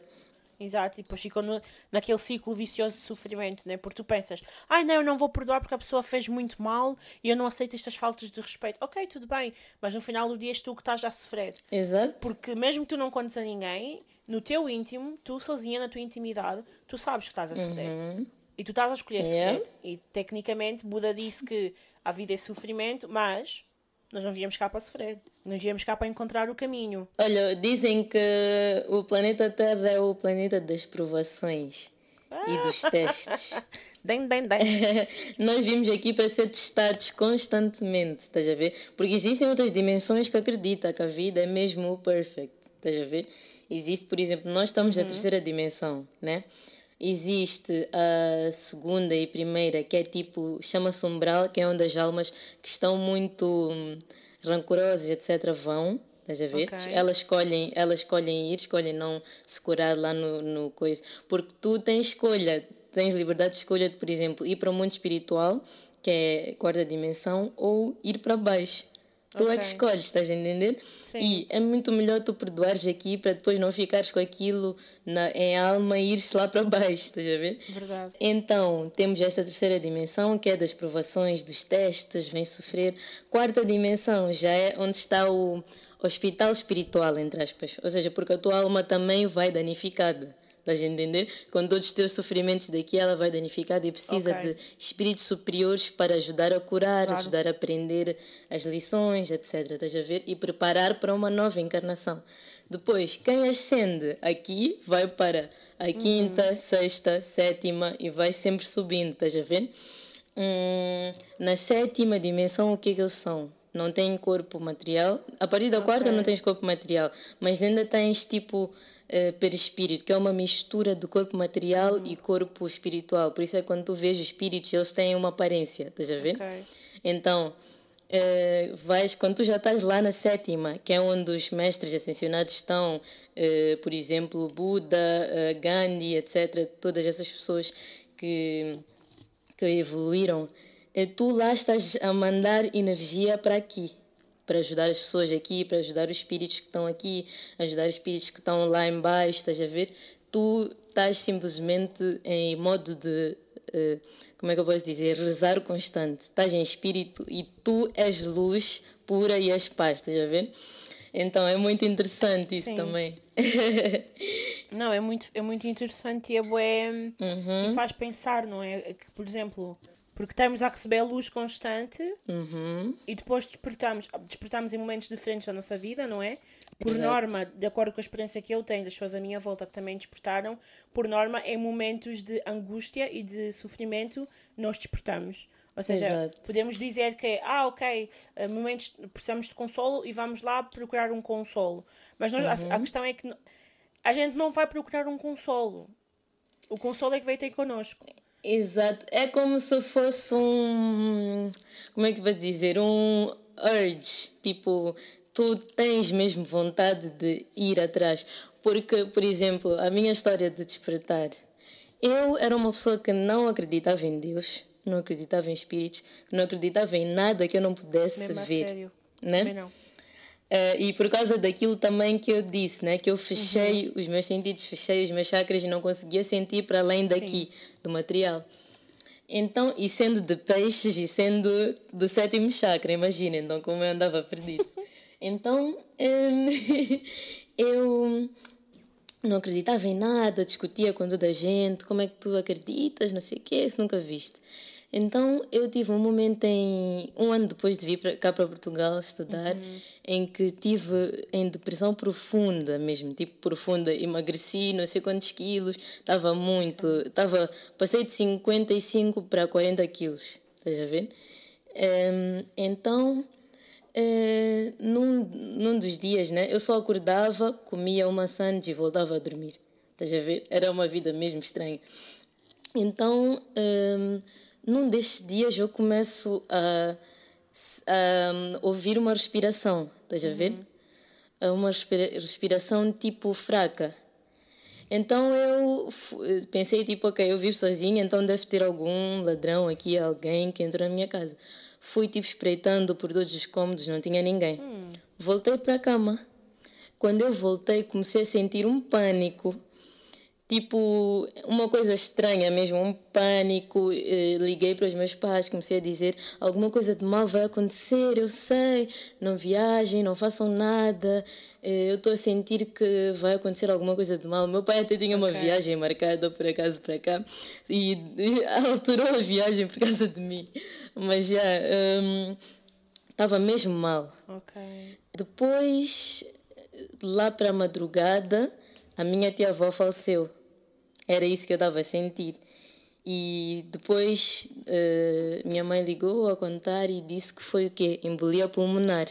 Exato, e depois ficam no, naquele ciclo vicioso de sofrimento, né? Porque tu pensas, ai não, eu não vou perdoar porque a pessoa fez muito mal e eu não aceito estas faltas de respeito. Ok, tudo bem, mas no final do dia és tu que estás a sofrer. Exato. Porque mesmo que tu não contes a ninguém, no teu íntimo, tu sozinha na tua intimidade, tu sabes que estás a sofrer. E tu estás a escolher Yeah. sofrer. E tecnicamente Buda disse que a vida é sofrimento, mas nós não viemos cá para sofrer. Nós viemos cá para encontrar o caminho. Olha, dizem que o planeta Terra é o planeta das provações e dos testes. Den, den, den. Nós vimos aqui para ser testados constantemente, estás a ver? Porque existem outras dimensões que acreditam que a vida é mesmo o perfect, estás a ver? Existe, por exemplo, nós estamos na terceira dimensão, né? Existe a segunda e primeira, que é tipo, chama-se umbral, que é onde as almas que estão muito hum, rancorosas, etc., vão, estás a ver? Ok. Elas escolhem, elas escolhem ir, escolhem não se curar lá no, no coisa. Porque tu tens escolha, tens liberdade de escolha de, por exemplo, ir para o mundo espiritual, que é quarta dimensão, ou ir para baixo. Tu é que escolhes, estás a entender? Sim. E é muito melhor tu perdoares aqui para depois não ficares com aquilo na, em alma e ires lá para baixo, estás a ver? Verdade. Então, temos esta terceira dimensão, que é das provações, dos testes, vem sofrer. Quarta dimensão já é onde está o hospital espiritual, entre aspas. Ou seja, porque a tua alma também vai danificada. Estás a entender? Com todos os teus sofrimentos daqui, ela vai danificada e precisa Ok. de espíritos superiores para ajudar a curar, Claro. ajudar a aprender as lições, etc. Estás a ver? E preparar para uma nova encarnação. Depois, quem ascende aqui vai para a quinta, sexta, sétima e vai sempre subindo, estás a ver? Hum, na sétima dimensão, o que é que eles são? Não têm corpo material. A partir da quarta não tens corpo material, mas ainda tens tipo eh, perispírito, que é uma mistura do corpo material e corpo espiritual. Por isso é que quando tu vês os espíritos, eles têm uma aparência, estás a ver? Ok. Então, eh, vais, quando tu já estás lá na sétima, que é onde os mestres ascensionados estão, eh, por exemplo, Buda, eh, Gandhi, etc., todas essas pessoas que, que evoluíram, tu lá estás a mandar energia para aqui, para ajudar as pessoas aqui, para ajudar os espíritos que estão aqui, ajudar os espíritos que estão lá embaixo, estás a ver? Tu estás simplesmente em modo de, eh, como é que eu posso dizer, rezar constante. Estás em espírito e tu és luz pura e és paz, estás a ver? Então é muito interessante isso Sim. também. Não, é muito, é muito interessante e é bué, Uhum. e faz pensar, não é? Que, por exemplo, porque estamos a receber luz constante Uhum. e depois despertamos, despertamos em momentos diferentes da nossa vida, não é? Por Exato. norma, de acordo com a experiência que eu tenho das pessoas à minha volta que também despertaram, por norma, em momentos de angústia e de sofrimento, nós despertamos. Ou seja, Exato. podemos dizer que, ah, ok, eh, momentos precisamos de consolo e vamos lá procurar um consolo. Mas nós, a- a, questão é que a gente não vai procurar um consolo. O consolo é que veio ter connosco. Exato. É como se fosse um. Como é que vai dizer? Um urge. Tipo, tu tens mesmo vontade de ir atrás. Porque, por exemplo, a minha história de despertar. Eu era uma pessoa que não acreditava em Deus, não acreditava em espíritos, não acreditava em nada que eu não pudesse Mesmo ver. Sério. Né? não. Uh, e por causa daquilo também que eu disse, né? que eu fechei uhum. os meus sentidos, fechei os meus chakras e não conseguia sentir para além daqui, Sim. do material. Então, e sendo de peixes e sendo do sétimo chakra, imagina, então como eu andava perdido. então, um, eu não acreditava em nada, discutia com toda a gente, como é que tu acreditas, não sei o quê, se nunca viste. Então eu tive um momento em um ano depois de vir cá para Portugal estudar, uhum. em que tive em depressão profunda mesmo, tipo profunda, emagreci não sei quantos quilos, estava muito, estava passei de 55 para 40 quilos, estás a ver? Um, então uh, num, num dos dias, né, eu só acordava, comia uma sandes e voltava a dormir, estás a ver? Era uma vida mesmo estranha. Então um, num destes dias eu começo a, a ouvir uma respiração, estás a ver? Uhum. Uma respiração tipo fraca. Então eu pensei tipo, ok, eu vivo sozinha, então deve ter algum ladrão aqui, alguém que entrou na minha casa. Fui tipo espreitando por todos os cômodos, não tinha ninguém. Hum. Voltei para a cama. Quando eu voltei, comecei a sentir um pânico tipo uma coisa estranha mesmo, um pânico. Eh, liguei para os meus pais, comecei a dizer alguma coisa de mal vai acontecer, eu sei, não viajem, não façam nada. Eh, eu estou a sentir que vai acontecer alguma coisa de mal. Meu pai até tinha okay. uma viagem marcada por acaso para cá e alterou a viagem por causa de mim. Mas já estava um, mesmo mal. Okay. Depois, lá para a madrugada, a minha tia-avó faleceu. Era isso que eu estava a sentir. E depois uh, minha mãe ligou a contar e disse que foi o quê? Embolia pulmonar.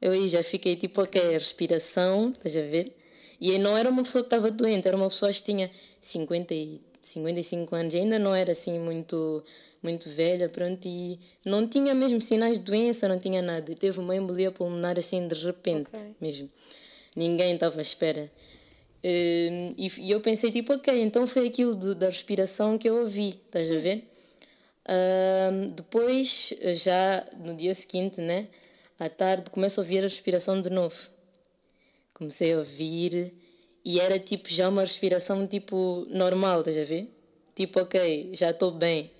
Eu aí já fiquei tipo, ok, respiração, estás a ver? E não era uma pessoa que estava doente, era uma pessoa que tinha 50 e 55 anos, ainda não era assim muito muito velha, pronto, e não tinha mesmo sinais de doença, não tinha nada. E teve uma embolia pulmonar assim de repente okay. mesmo. Ninguém estava à espera. Uh, e, e, eu pensei, tipo, ok, então foi aquilo de, da respiração que eu ouvi, estás a ver? Uh, depois, já no dia seguinte, né, à tarde, começo a ouvir a respiração de novo. Comecei a ouvir e era tipo já uma respiração tipo normal, estás a ver? Tipo, ok, já estou bem.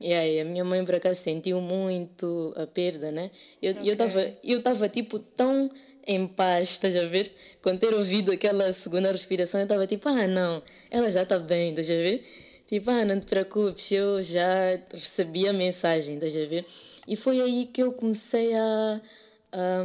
E aí, a minha mãe por acaso sentiu muito a perda, né? Eu okay. estava eu tava, tipo tão em paz, estás a ver? Quando ter ouvido aquela segunda respiração, eu estava tipo, ah, não, ela já está bem, estás a ver? Tipo, ah, não te preocupes, eu já recebi a mensagem, estás a ver? E foi aí que eu comecei a, a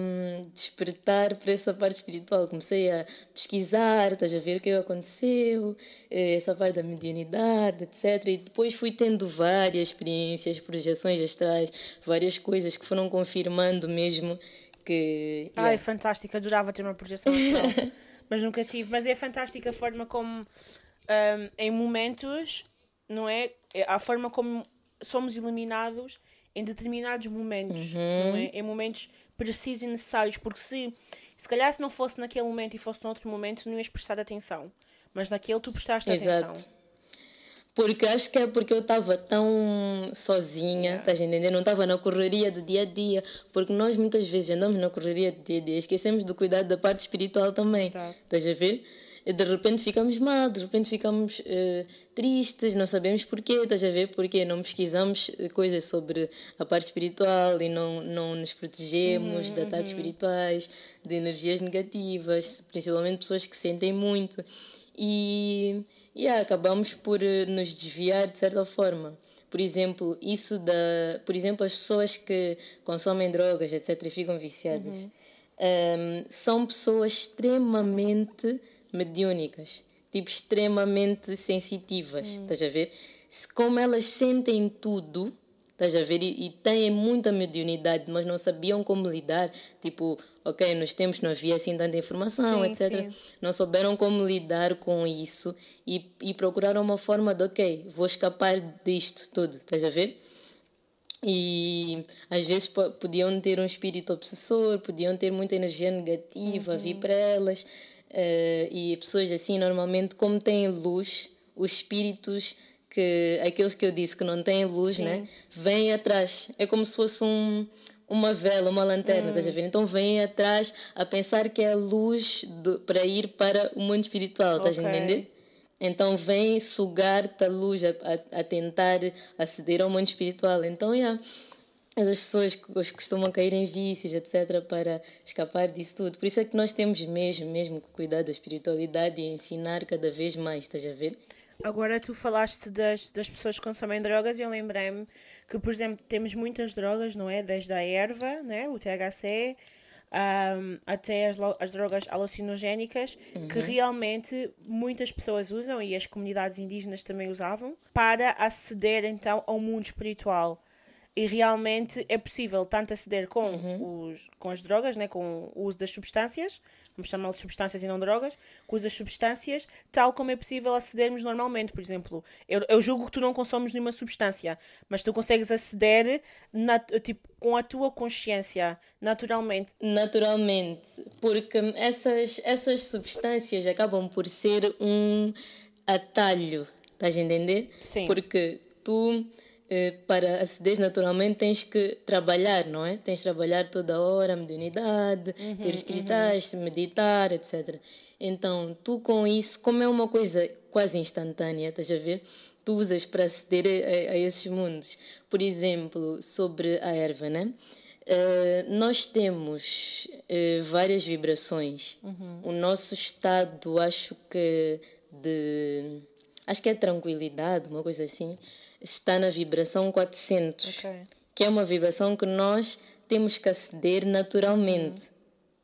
despertar para essa parte espiritual. Comecei a pesquisar, estás a ver o que aconteceu, eh, essa parte da mediunidade, etc. E depois fui tendo várias experiências, projeções astrais, várias coisas que foram confirmando mesmo que. Yeah. Ai, fantástica, adorava ter uma projeção astral, mas nunca tive. Mas é fantástica a forma como, um, em momentos, não é? é? A forma como somos iluminados em determinados momentos, uhum. não é? Em momentos precisos e necessários, porque se, se calhar se não fosse naquele momento e fosse noutro momento, não ias prestar atenção. Mas naquele tu prestaste Exato. atenção. Porque acho que é porque eu estava tão sozinha, yeah. estás a entender? Não estava na correria do dia a dia. Porque nós muitas vezes andamos na correria do dia a dia, esquecemos do cuidado da parte espiritual também. Tá. Estás a ver? E de repente ficamos mal, de repente ficamos uh, tristes, não sabemos porquê, estás a ver? Porque não pesquisamos eh, coisas sobre a parte espiritual e não, não nos protegemos uhum, de ataques uhum. espirituais, de energias negativas, principalmente pessoas que sentem muito. E e yeah, acabamos por eh, nos desviar de certa forma. Por exemplo, isso da, por exemplo, as pessoas que consomem drogas, etc, e ficam viciadas, uhum. um, são pessoas extremamente mediúnicas, tipo extremamente sensitivas, uhum. estás a ver? Como elas sentem tudo, estás a ver? E, e têm muita mediunidade, mas não sabiam como lidar. Tipo, ok, nos tempos não havia assim tanta informação, Sim, etc. sim. Não souberam como lidar com isso e, e procuraram uma forma de, ok, vou escapar disto tudo, estás a ver? E às vezes po- podiam ter um espírito obsessor, podiam ter muita energia negativa a vir para elas. eh, e pessoas assim, normalmente, como têm luz, os espíritos, que aqueles que eu disse que não têm luz, né, vêm atrás. É como se fosse um, uma vela, uma lanterna, estás a ver? Então vêm atrás a pensar que é a luz do- para ir para o mundo espiritual, estás a Ok. entender? Então vem sugar-te a luz, a, a, a tentar aceder ao mundo espiritual. Então, yeah, essas pessoas que costumam cair em vícios, etc., para escapar disso tudo. Por isso é que nós temos mesmo, mesmo que cuidar da espiritualidade e ensinar cada vez mais, estás a ver? Agora tu falaste das, das pessoas que consomem drogas e eu lembrei-me que, por exemplo, temos muitas drogas, não é? Desde a erva, né? o THC, ahm, até as, as drogas alucinogénicas, que realmente muitas pessoas usam e as comunidades indígenas também usavam para aceder então ao mundo espiritual. E realmente é possível tanto aceder com, os, com as drogas, né, com o uso das substâncias, vamos chamá-las substâncias e não drogas, com o uso das substâncias, tal como é possível acedermos normalmente. Por exemplo, eu, eu julgo que tu não consomes nenhuma substância, mas tu consegues aceder nat- tipo, com a tua consciência, naturalmente. Naturalmente, porque essas, essas substâncias acabam por ser um atalho, estás a entender? Sim. Porque tu, para aceder naturalmente, tens que trabalhar, não é? Tens de trabalhar toda hora, mediunidade, ter escritas, meditar, etc. Então, tu com isso, como é uma coisa quase instantânea, estás a ver? Tu usas para aceder a, a esses mundos. Por exemplo, sobre a erva, né? Eh, nós temos eh, várias vibrações. O nosso estado, acho que de. Acho que é tranquilidade, uma coisa assim, está na vibração 400, Ok. que é uma vibração que nós temos que aceder naturalmente.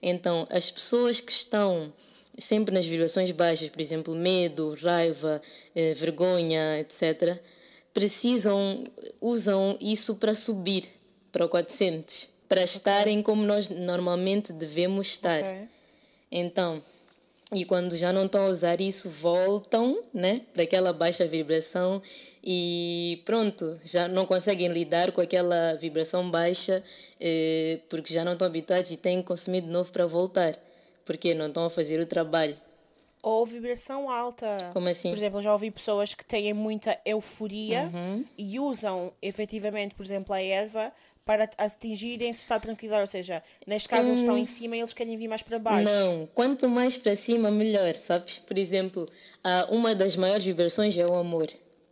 Então, as pessoas que estão sempre nas vibrações baixas, por exemplo, medo, raiva, eh, vergonha, etc., precisam, usam isso para subir para o 400, para estarem como nós normalmente devemos estar. Ok. Então, e quando já não estão a usar isso, voltam, né, para aquela baixa vibração e pronto, já não conseguem lidar com aquela vibração baixa eh, porque já não estão habituados e têm que consumir de novo para voltar, porque não estão a fazer o trabalho. Ou vibração alta. Como assim? Por exemplo, já ouvi pessoas que têm muita euforia Uhum. e usam efetivamente, por exemplo, a erva para atingirem esse estado de tranquilidade. Ou seja, neste caso eles estão em cima e eles querem vir mais para baixo. Não, quanto mais para cima, melhor, sabes? Por exemplo, ah, uma das maiores vibrações é o amor.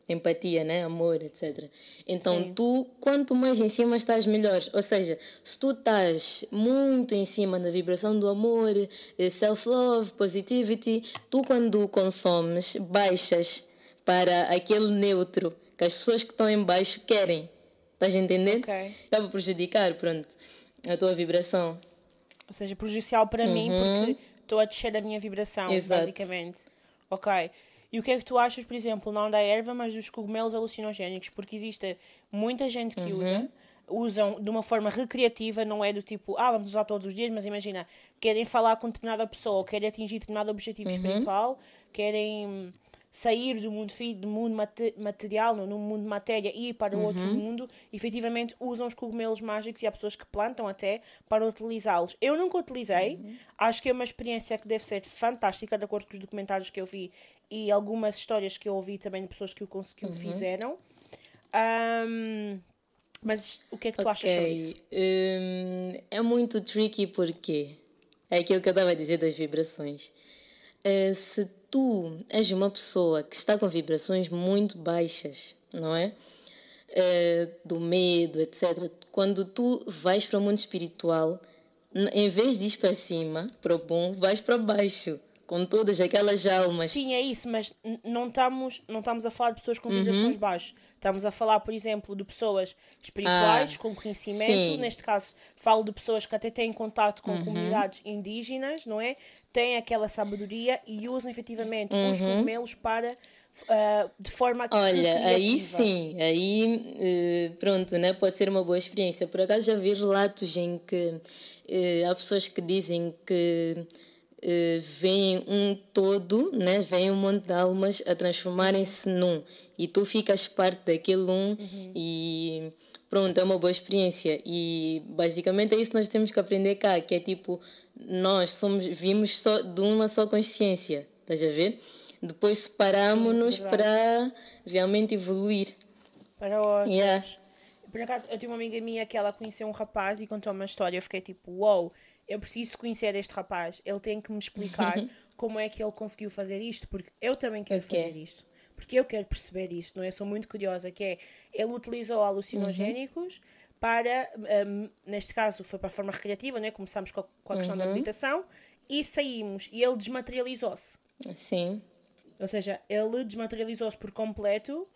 Empatia, né? Amor, etc. Então, Sim. tu, quanto mais em cima estás, melhor. Ou seja, se tu estás muito em cima da vibração do amor, eh, self-love, positivity, tu, quando consomes, baixas para aquele neutro que as pessoas que estão em baixo querem. Estás a entender? Ok. Acaba por prejudicar, pronto, a tua vibração. Ou seja, prejudicial para mim porque estou a descer a minha vibração, Uhum. Exato. basicamente. Ok. E o que é que tu achas, por exemplo, não da erva, mas dos cogumelos alucinogénicos? Porque existe muita gente que Uhum. usa, usam de uma forma recreativa, não é do tipo, ah, vamos usar todos os dias, mas imagina, querem falar com determinada pessoa, querem atingir determinado objetivo Uhum. espiritual, querem sair do mundo, do mundo mate- material, no, no mundo matéria e ir para o outro Uhum. mundo, efetivamente usam os cogumelos mágicos e há pessoas que plantam até para utilizá-los. Eu nunca utilizei, Uhum. acho que é uma experiência que deve ser fantástica, de acordo com os documentários que eu vi e algumas histórias que eu ouvi também de pessoas que o, cons- que Uhum. fizeram. Ahm, mas o que é que tu achas sobre isso? hum, é muito tricky porque é aquilo que eu estava a dizer das vibrações. Eh, se tu és uma pessoa que está com vibrações muito baixas, não é? Eh, do medo, etc. Quando tu vais para o mundo espiritual, em vez de ir para cima, para o bom, vais para baixo. Com todas aquelas almas. Sim, é isso, mas não estamos, não estamos a falar de pessoas com vibrações uhum. baixas. Estamos a falar, por exemplo, de pessoas espirituais ah, com conhecimento. Sim. Neste caso, falo de pessoas que até têm contato com uhum. comunidades indígenas, não é? Têm aquela sabedoria e usam efetivamente uhum. os cogumelos para Uh, de forma Olha, aí sim, aí uh, pronto, né? pode ser uma boa experiência. Por acaso já vi relatos em que uh, há pessoas que dizem que uh, vem um todo, né? vem um monte de almas a transformarem-se num e tu ficas parte daquele um uhum. e pronto, é uma boa experiência e basicamente é isso que nós temos que aprender cá, que é tipo, nós somos, vimos só de uma só consciência, estás a ver? Depois separamos-nos para realmente evoluir. Para outros. Yeah. Por acaso, eu tenho uma amiga minha que ela conheceu um rapaz e contou uma história. Eu fiquei tipo, uau, wow, eu preciso conhecer este rapaz. Ele tem que me explicar como é que ele conseguiu fazer isto, porque eu também quero okay. fazer isto. Porque eu quero perceber isto, não é? Sou muito curiosa. Que é, ele utilizou alucinogénicos uhum. para, um, neste caso, foi para a forma recreativa, né? Começámos com a, com a questão uhum. da meditação e saímos. E ele desmaterializou-se. Sim. Ou seja, ele desmaterializou-se por completo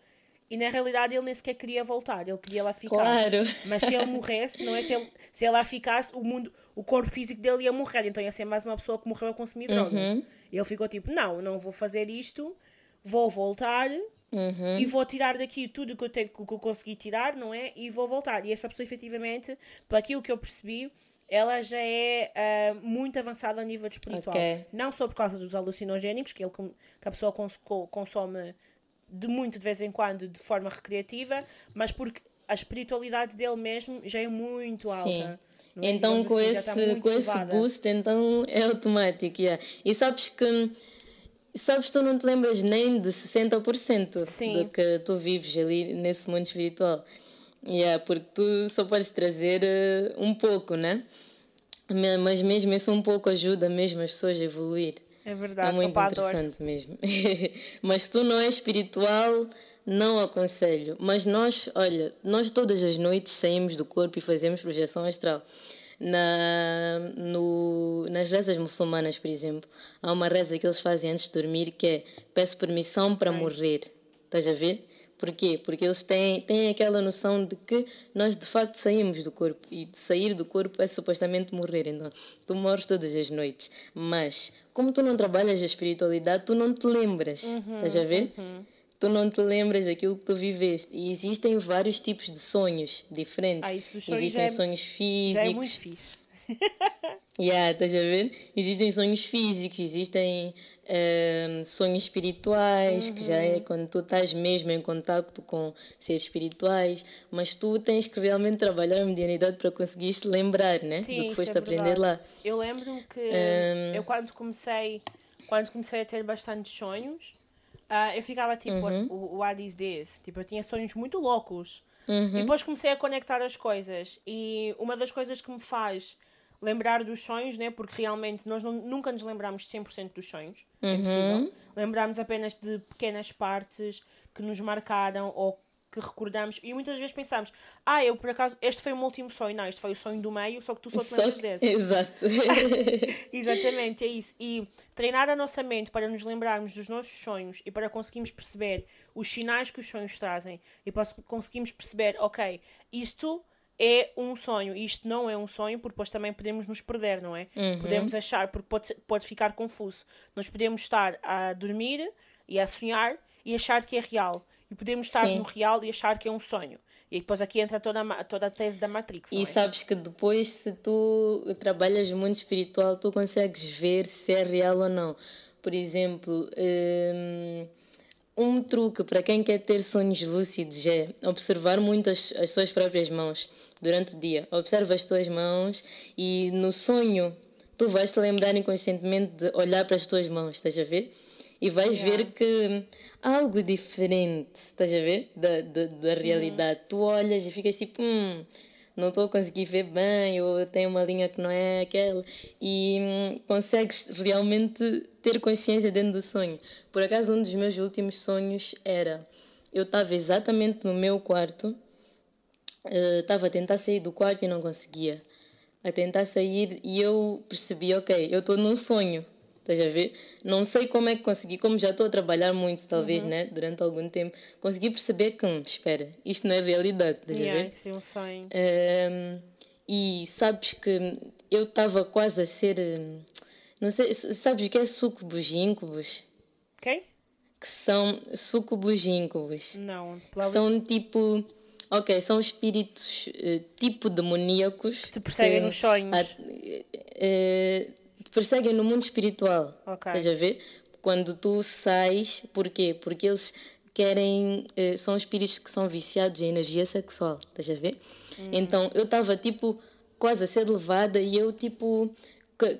e na realidade ele nem sequer queria voltar, ele queria lá ficar. Claro. Mas se ele morresse, não é? Se ele, se ele lá ficasse, o mundo, o corpo físico dele ia morrer, então ia ser mais uma pessoa que morreu a consumir uhum. drogas. E ele ficou tipo: não, não vou fazer isto, vou voltar uhum. e vou tirar daqui tudo que eu, tenho, que eu consegui tirar, não é? E vou voltar. E essa pessoa, efetivamente, para aquilo que eu percebi, ela já é uh, muito avançada a nível espiritual. Okay. Não só por causa dos alucinogénicos, que, ele, que a pessoa cons consome de muito de vez em quando de forma recreativa, mas porque a espiritualidade dele mesmo já é muito alta. É? Então com, assim, esse, com esse boost então é automático. Yeah. E sabes que sabes tu não te lembras nem de 60% Sim. do que tu vives ali nesse mundo espiritual. Yeah, porque tu só podes trazer uh, um pouco, né? Mas mesmo isso um pouco ajuda mesmo as pessoas a evoluir. É verdade, é muito interessante mesmo. Mas tu não és espiritual, não aconselho. Mas nós, olha, nós todas as noites saímos do corpo e fazemos projeção astral. Na, no, nas rezas muçulmanas, por exemplo, há uma reza que eles fazem antes de dormir que é peço permissão para morrer. Estás a ver? Porquê? Porque eles têm, têm aquela noção de que nós de facto saímos do corpo e sair do corpo é supostamente morrer. Então, tu morres todas as noites. Mas, como tu não trabalhas a espiritualidade, tu não te lembras. Uhum, estás a ver? Uhum. Tu não te lembras daquilo que tu viveste. E existem vários tipos de sonhos diferentes. Ah, isso dos sonhos existem é, sonhos físicos. Já é muito fixe. yeah, estás a ver? Existem sonhos físicos, existem uh, sonhos espirituais, uhum. que já é uhum. quando tu estás mesmo em contato com seres espirituais, mas tu tens que realmente trabalhar a medianidade para conseguir te lembrar né? Sim, do que foste é aprender lá. Eu lembro que um, eu quando comecei, quando comecei a ter bastantes sonhos, uh, eu ficava tipo, uhum. o what is this? Tipo, eu tinha sonhos muito loucos. Uhum. E depois comecei a conectar as coisas. E uma das coisas que me faz lembrar dos sonhos, né? Porque realmente nós não, nunca nos lembramos de 100% dos sonhos. Uhum. É possível. Lembramos apenas de pequenas partes que nos marcaram ou que recordamos e muitas vezes pensamos, ah, eu por acaso, este foi o meu último sonho, não, este foi o sonho do meio, só que tu só te lembras desse. Exato. Exatamente, é isso. E treinar a nossa mente para nos lembrarmos dos nossos sonhos e para conseguirmos perceber os sinais que os sonhos trazem e para conseguirmos perceber, ok, isto é um sonho. Isto não é um sonho, porque depois também podemos nos perder, não é? Uhum. Podemos achar, porque pode, pode ficar confuso. Nós podemos estar a dormir e a sonhar e achar que é real. E podemos estar Sim. no real e achar que é um sonho. E depois aqui entra toda a, toda a tese da Matrix. E é? sabes que depois, se tu trabalhas muito espiritual, tu consegues ver se é real ou não. Por exemplo, hum, um truque para quem quer ter sonhos lúcidos é observar muito as, as suas próprias mãos durante o dia. Observa as tuas mãos e no sonho tu vais te lembrar inconscientemente de olhar para as tuas mãos, estás a ver? E vais yeah. ver que algo diferente, estás a ver? Da, da, da realidade. Uhum. Tu olhas e ficas tipo, hum, não estou a conseguir ver bem, ou tenho uma linha que não é aquela. E hum, consegues realmente ter consciência dentro do sonho. Por acaso, um dos meus últimos sonhos era: eu estava exatamente no meu quarto estava uh, a tentar sair do quarto e não conseguia. A tentar sair e eu percebi, ok, eu estou num sonho. Estás a ver? Não sei como é que consegui, como já estou a trabalhar muito, talvez, uhum. né? Durante algum tempo, consegui perceber que, hum, espera, isto não é realidade, estás yeah, a ver? Isso é um sonho. Um, e sabes que eu estava quase a ser. Hum, não sei, sabes o que é sucubus e íncubos? Quem? Que são sucubus e íncubos. Não, São tipo. Ok, são espíritos uh, tipo demoníacos. Que te perseguem que, nos sonhos. A, uh, te perseguem no mundo espiritual. Ok. Estás a ver? Quando tu sais, porquê? Porque eles querem. Uh, são espíritos que são viciados em energia sexual. Estás a ver? Hum. Então eu estava tipo quase a ser levada e eu tipo.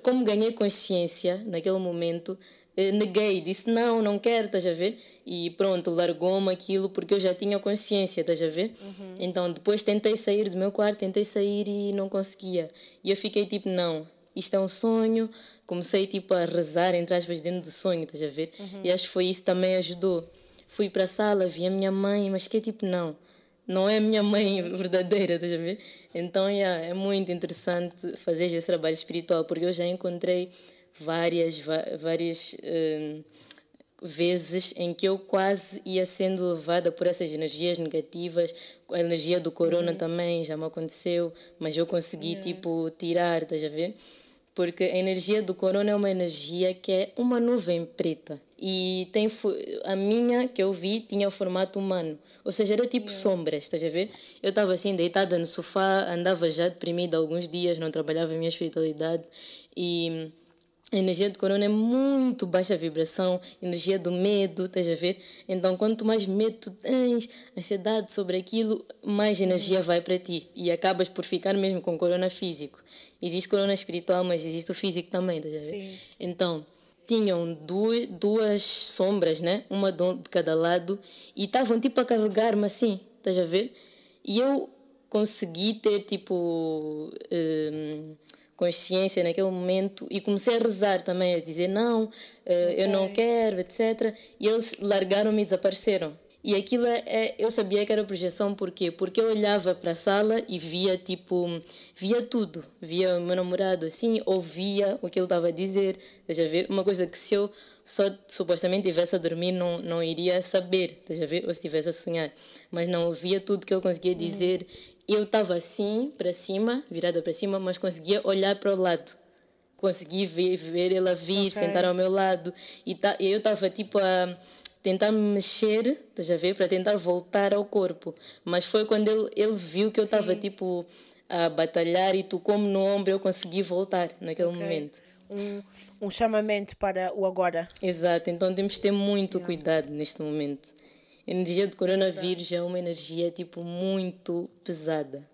Como ganhei consciência naquele momento, eh, neguei, disse não, não quero, estás a ver? E pronto, largou-me aquilo porque eu já tinha consciência, estás a ver? Uhum. Então depois tentei sair do meu quarto, tentei sair e não conseguia. E eu fiquei tipo, não, isto é um sonho. Comecei tipo a rezar, entre aspas, dentro do sonho, estás a ver? Uhum. E acho que foi isso que também ajudou. Fui para a sala, vi a minha mãe, mas que tipo, não, não é a minha mãe verdadeira, estás a ver? Então yeah, é muito interessante fazer esse trabalho espiritual, porque eu já encontrei várias, várias uh, vezes em que eu quase ia sendo levada por essas energias negativas. A energia do corona uhum. também já me aconteceu, mas eu consegui, yeah. tipo, tirar, estás a ver? Porque a energia do corona é uma energia que é uma nuvem preta. E tem a minha que eu vi tinha o formato humano. Ou seja, era tipo yeah. sombras, estás a ver? Eu estava assim, deitada no sofá, andava já deprimida alguns dias, não trabalhava a minha espiritualidade. E a energia do corona é muito baixa vibração, energia do medo, estás a ver? Então, quanto mais medo tu tens, ansiedade sobre aquilo, mais energia vai para ti. E acabas por ficar mesmo com corona físico. Existe corona espiritual, mas existe o físico também, estás a ver? Sim. Então, tinham duas, duas sombras, né? Uma de cada lado, e estavam tipo a carregar-me assim, estás a ver? E eu consegui ter tipo. Um, consciência naquele momento e comecei a rezar também, a dizer não, uh, eu não quero, etc. E eles largaram-me e desapareceram. E aquilo é, é, eu sabia que era projeção, porquê? Porque eu olhava para a sala e via tipo, via tudo. Via o meu namorado assim, ouvia o que ele estava a dizer. Estás a ver? Uma coisa que se eu só supostamente estivesse a dormir não, não iria saber, estás a ver? Ou se estivesse a sonhar. Mas não ouvia tudo que eu conseguia dizer eu estava assim, para cima, virada para cima, mas conseguia olhar para o lado. Consegui ver, ver ele a vir, okay. sentar ao meu lado. E tá, eu estava tipo a tentar me mexer, estás a ver, para tentar voltar ao corpo. Mas foi quando ele, ele viu que eu estava tipo a batalhar e tocou-me no ombro, eu consegui voltar naquele okay. momento. Um, um chamamento para o agora. Exato, então temos que ter muito yeah. cuidado neste momento. A energia do coronavírus é uma energia tipo muito pesada.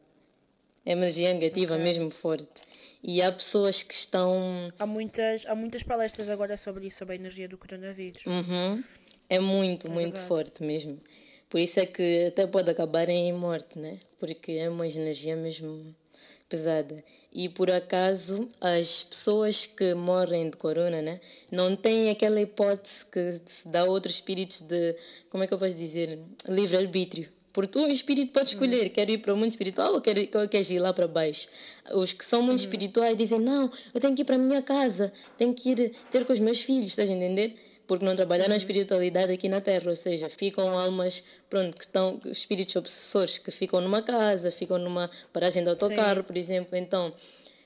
É uma energia negativa okay. mesmo forte. E há pessoas que estão. Há muitas, há muitas palestras agora sobre isso, sobre a energia do coronavírus. Uhum. É muito, é muito forte mesmo. Por isso é que até pode acabar em morte, né? Porque é uma energia mesmo pesada. E por acaso as pessoas que morrem de corona, né, não têm aquela hipótese que se dá a outros espíritos de, como é que eu posso dizer, livre-arbítrio. Porque o espírito, pode escolher, hum. quer ir para o mundo espiritual ou quer, quer ir lá para baixo. Os que são muito hum. espirituais dizem, não, eu tenho que ir para a minha casa, tenho que ir ter com os meus filhos, estás a entender? Porque não trabalharam a espiritualidade aqui na Terra, ou seja, ficam almas, pronto, que estão, espíritos obsessores que ficam numa casa, ficam numa paragem de autocarro, Sim. por exemplo. Então,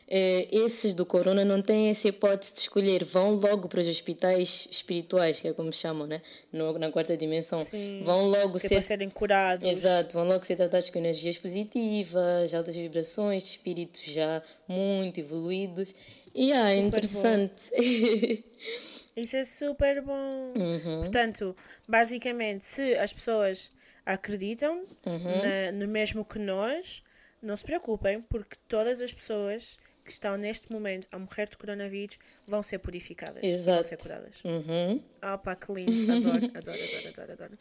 eh, esses do Corona não têm essa hipótese de escolher, vão logo para os hospitais espirituais, que é como chamam, né? No, na quarta dimensão. Sim, vão logo ser. Para serem curados. Exato, vão logo ser tratados com energias positivas, altas vibrações, espíritos já muito evoluídos. E ah, é interessante. Isso é super bom. Uhum. Portanto, basicamente, se as pessoas acreditam uhum. na, no mesmo que nós, não se preocupem, porque todas as pessoas que estão neste momento a morrer de coronavírus vão ser purificadas. Exato. Vão ser curadas. Uhum. Opa, que lindo. Adoro, adoro, adoro, adoro, adoro.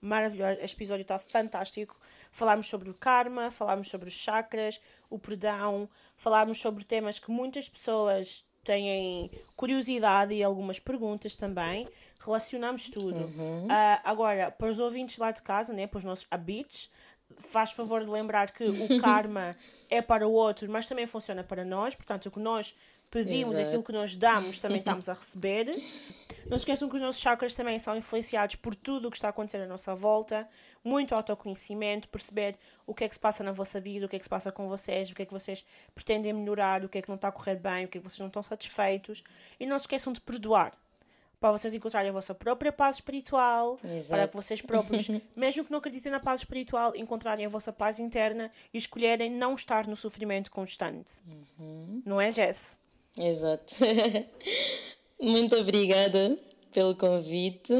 Maravilhoso. Este episódio está fantástico. Falámos sobre o karma, falámos sobre os chakras, o perdão, falámos sobre temas que muitas pessoas têm curiosidade e algumas perguntas também. Relacionamos tudo. Uhum. Uh, agora, para os ouvintes lá de casa, né, para os nossos habits, faz favor de lembrar que o karma é para o outro, mas também funciona para nós. Portanto, o que nós pedimos, Exato. aquilo que nós damos, também estamos a receber. Não se esqueçam que os nossos chakras também são influenciados por tudo o que está acontecendo à nossa volta. Muito autoconhecimento, perceber o que é que se passa na vossa vida, o que é que se passa com vocês, o que é que vocês pretendem melhorar, o que é que não está a correr bem, o que é que vocês não estão satisfeitos. E não se esqueçam de perdoar para vocês encontrarem a vossa própria paz espiritual, Exato. para que vocês próprios, mesmo que não acreditem na paz espiritual, encontrarem a vossa paz interna e escolherem não estar no sofrimento constante. Uhum. Não é, Jess? Exato. Muito obrigada pelo convite.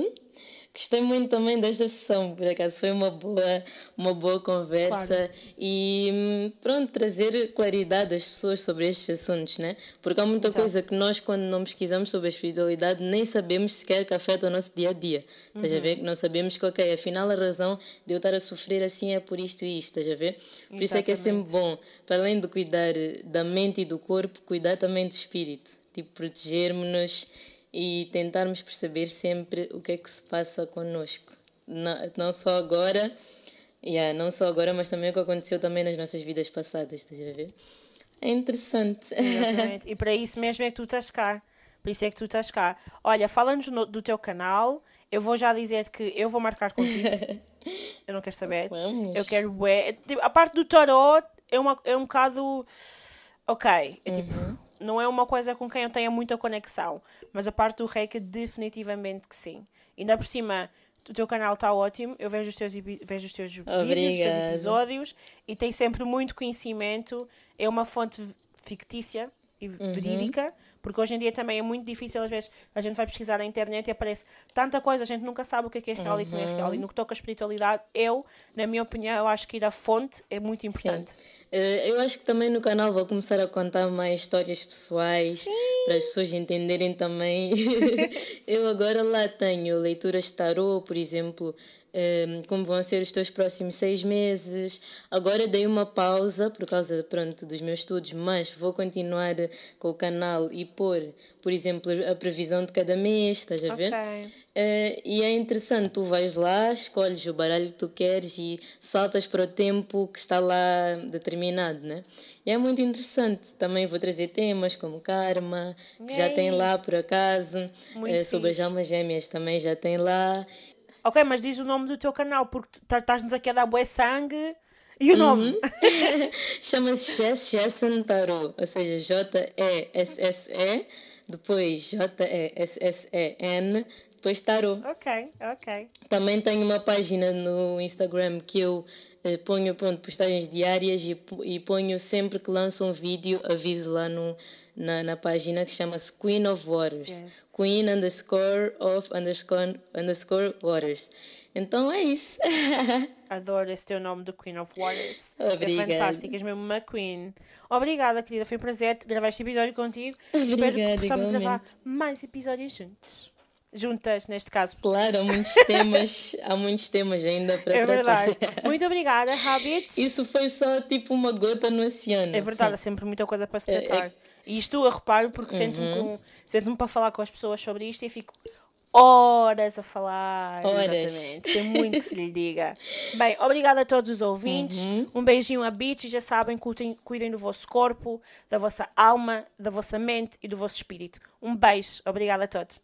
Gostei muito também desta sessão, por acaso foi uma boa, uma boa conversa claro. e pronto, trazer claridade às pessoas sobre estes assuntos, né? Porque há muita Exato. coisa que nós, quando não pesquisamos sobre a espiritualidade, nem sabemos sequer que afeta o nosso dia a dia. Uhum. Estás a ver? Que não sabemos que, ok, afinal a razão de eu estar a sofrer assim é por isto e isto, estás a ver? Por Exatamente. isso é que é sempre bom, para além de cuidar da mente e do corpo, cuidar também do espírito. Tipo, protegermos-nos e tentarmos perceber sempre o que é que se passa connosco. Não, não só agora, yeah, não só agora, mas também o que aconteceu também nas nossas vidas passadas, estás a ver? É interessante. Exatamente. E para isso mesmo é que tu estás cá. Por isso é que tu estás cá. Olha, fala-nos do teu canal. Eu vou já dizer que eu vou marcar contigo. eu não quero saber. Vamos. Eu quero. Tipo, a parte do tarot é, uma, é um bocado. Ok. É tipo. Uhum não é uma coisa com quem eu tenha muita conexão, mas a parte do reiki definitivamente que sim. Ainda por cima, o teu canal está ótimo, eu vejo os teus, vejo os teus vídeos, os teus episódios e tem sempre muito conhecimento, é uma fonte fictícia e uhum. verídica, porque hoje em dia também é muito difícil, às vezes a gente vai pesquisar na internet e aparece tanta coisa, a gente nunca sabe o que é, que é real uhum. e o que não é real. E uhum. no que toca à espiritualidade, eu, na minha opinião, eu acho que ir à fonte é muito importante. Sim. Eh, eu acho que também no canal vou começar a contar mais histórias pessoais Sim. para as pessoas entenderem também. eu agora lá tenho leituras tarô, por exemplo, um, como vão ser os teus próximos seis meses. Agora dei uma pausa por causa pronto, dos meus estudos, mas vou continuar com o canal e pôr, por exemplo, a previsão de cada mês, estás a ver? Okay. Uh, e é interessante, tu vais lá, escolhes o baralho que tu queres e saltas para o tempo que está lá determinado, né? E é muito interessante. Também vou trazer temas como karma, que já tem lá por acaso, uh, sobre as almas gêmeas também já tem lá. Ok, mas diz o nome do teu canal, porque estás-nos aqui a dar bué sangue. E o nome? Uhum. Chama-se Jess Jessen Tarot, ou seja, J-E-S-S-E, depois J-E-S-S-E-N, depois Tarot. Ok, ok. Também tenho uma página no Instagram que eu eh, ponho pronto, postagens diárias e, e ponho sempre que lanço um vídeo, aviso lá no, na, na página que chama-se Queen of Waters. Yes. Queen underscore of underscore, underscore Waters. Então é isso. Adoro esse teu nome do Queen of Waters. É Obrigada. É fantástico, és mesmo uma Queen. Obrigada, querida. Foi um prazer gravar este episódio contigo. Obrigada, Espero que possamos gravar mais episódios juntos juntas, neste caso. Claro, há muitos temas, há muitos temas ainda para é tratar. É verdade. Muito obrigada, Habits. Isso foi só tipo uma gota no oceano. É verdade, há sempre muita coisa para se tratar. É, é... E isto eu reparo porque uhum. sento-me sento para falar com as pessoas sobre isto e fico horas a falar. Horas. Exatamente. Tem muito que se lhe diga. Bem, obrigada a todos os ouvintes. Uhum. Um beijinho a Beach. Já sabem, cuidem, cuidem do vosso corpo, da vossa alma, da vossa mente e do vosso espírito. Um beijo. Obrigada a todos.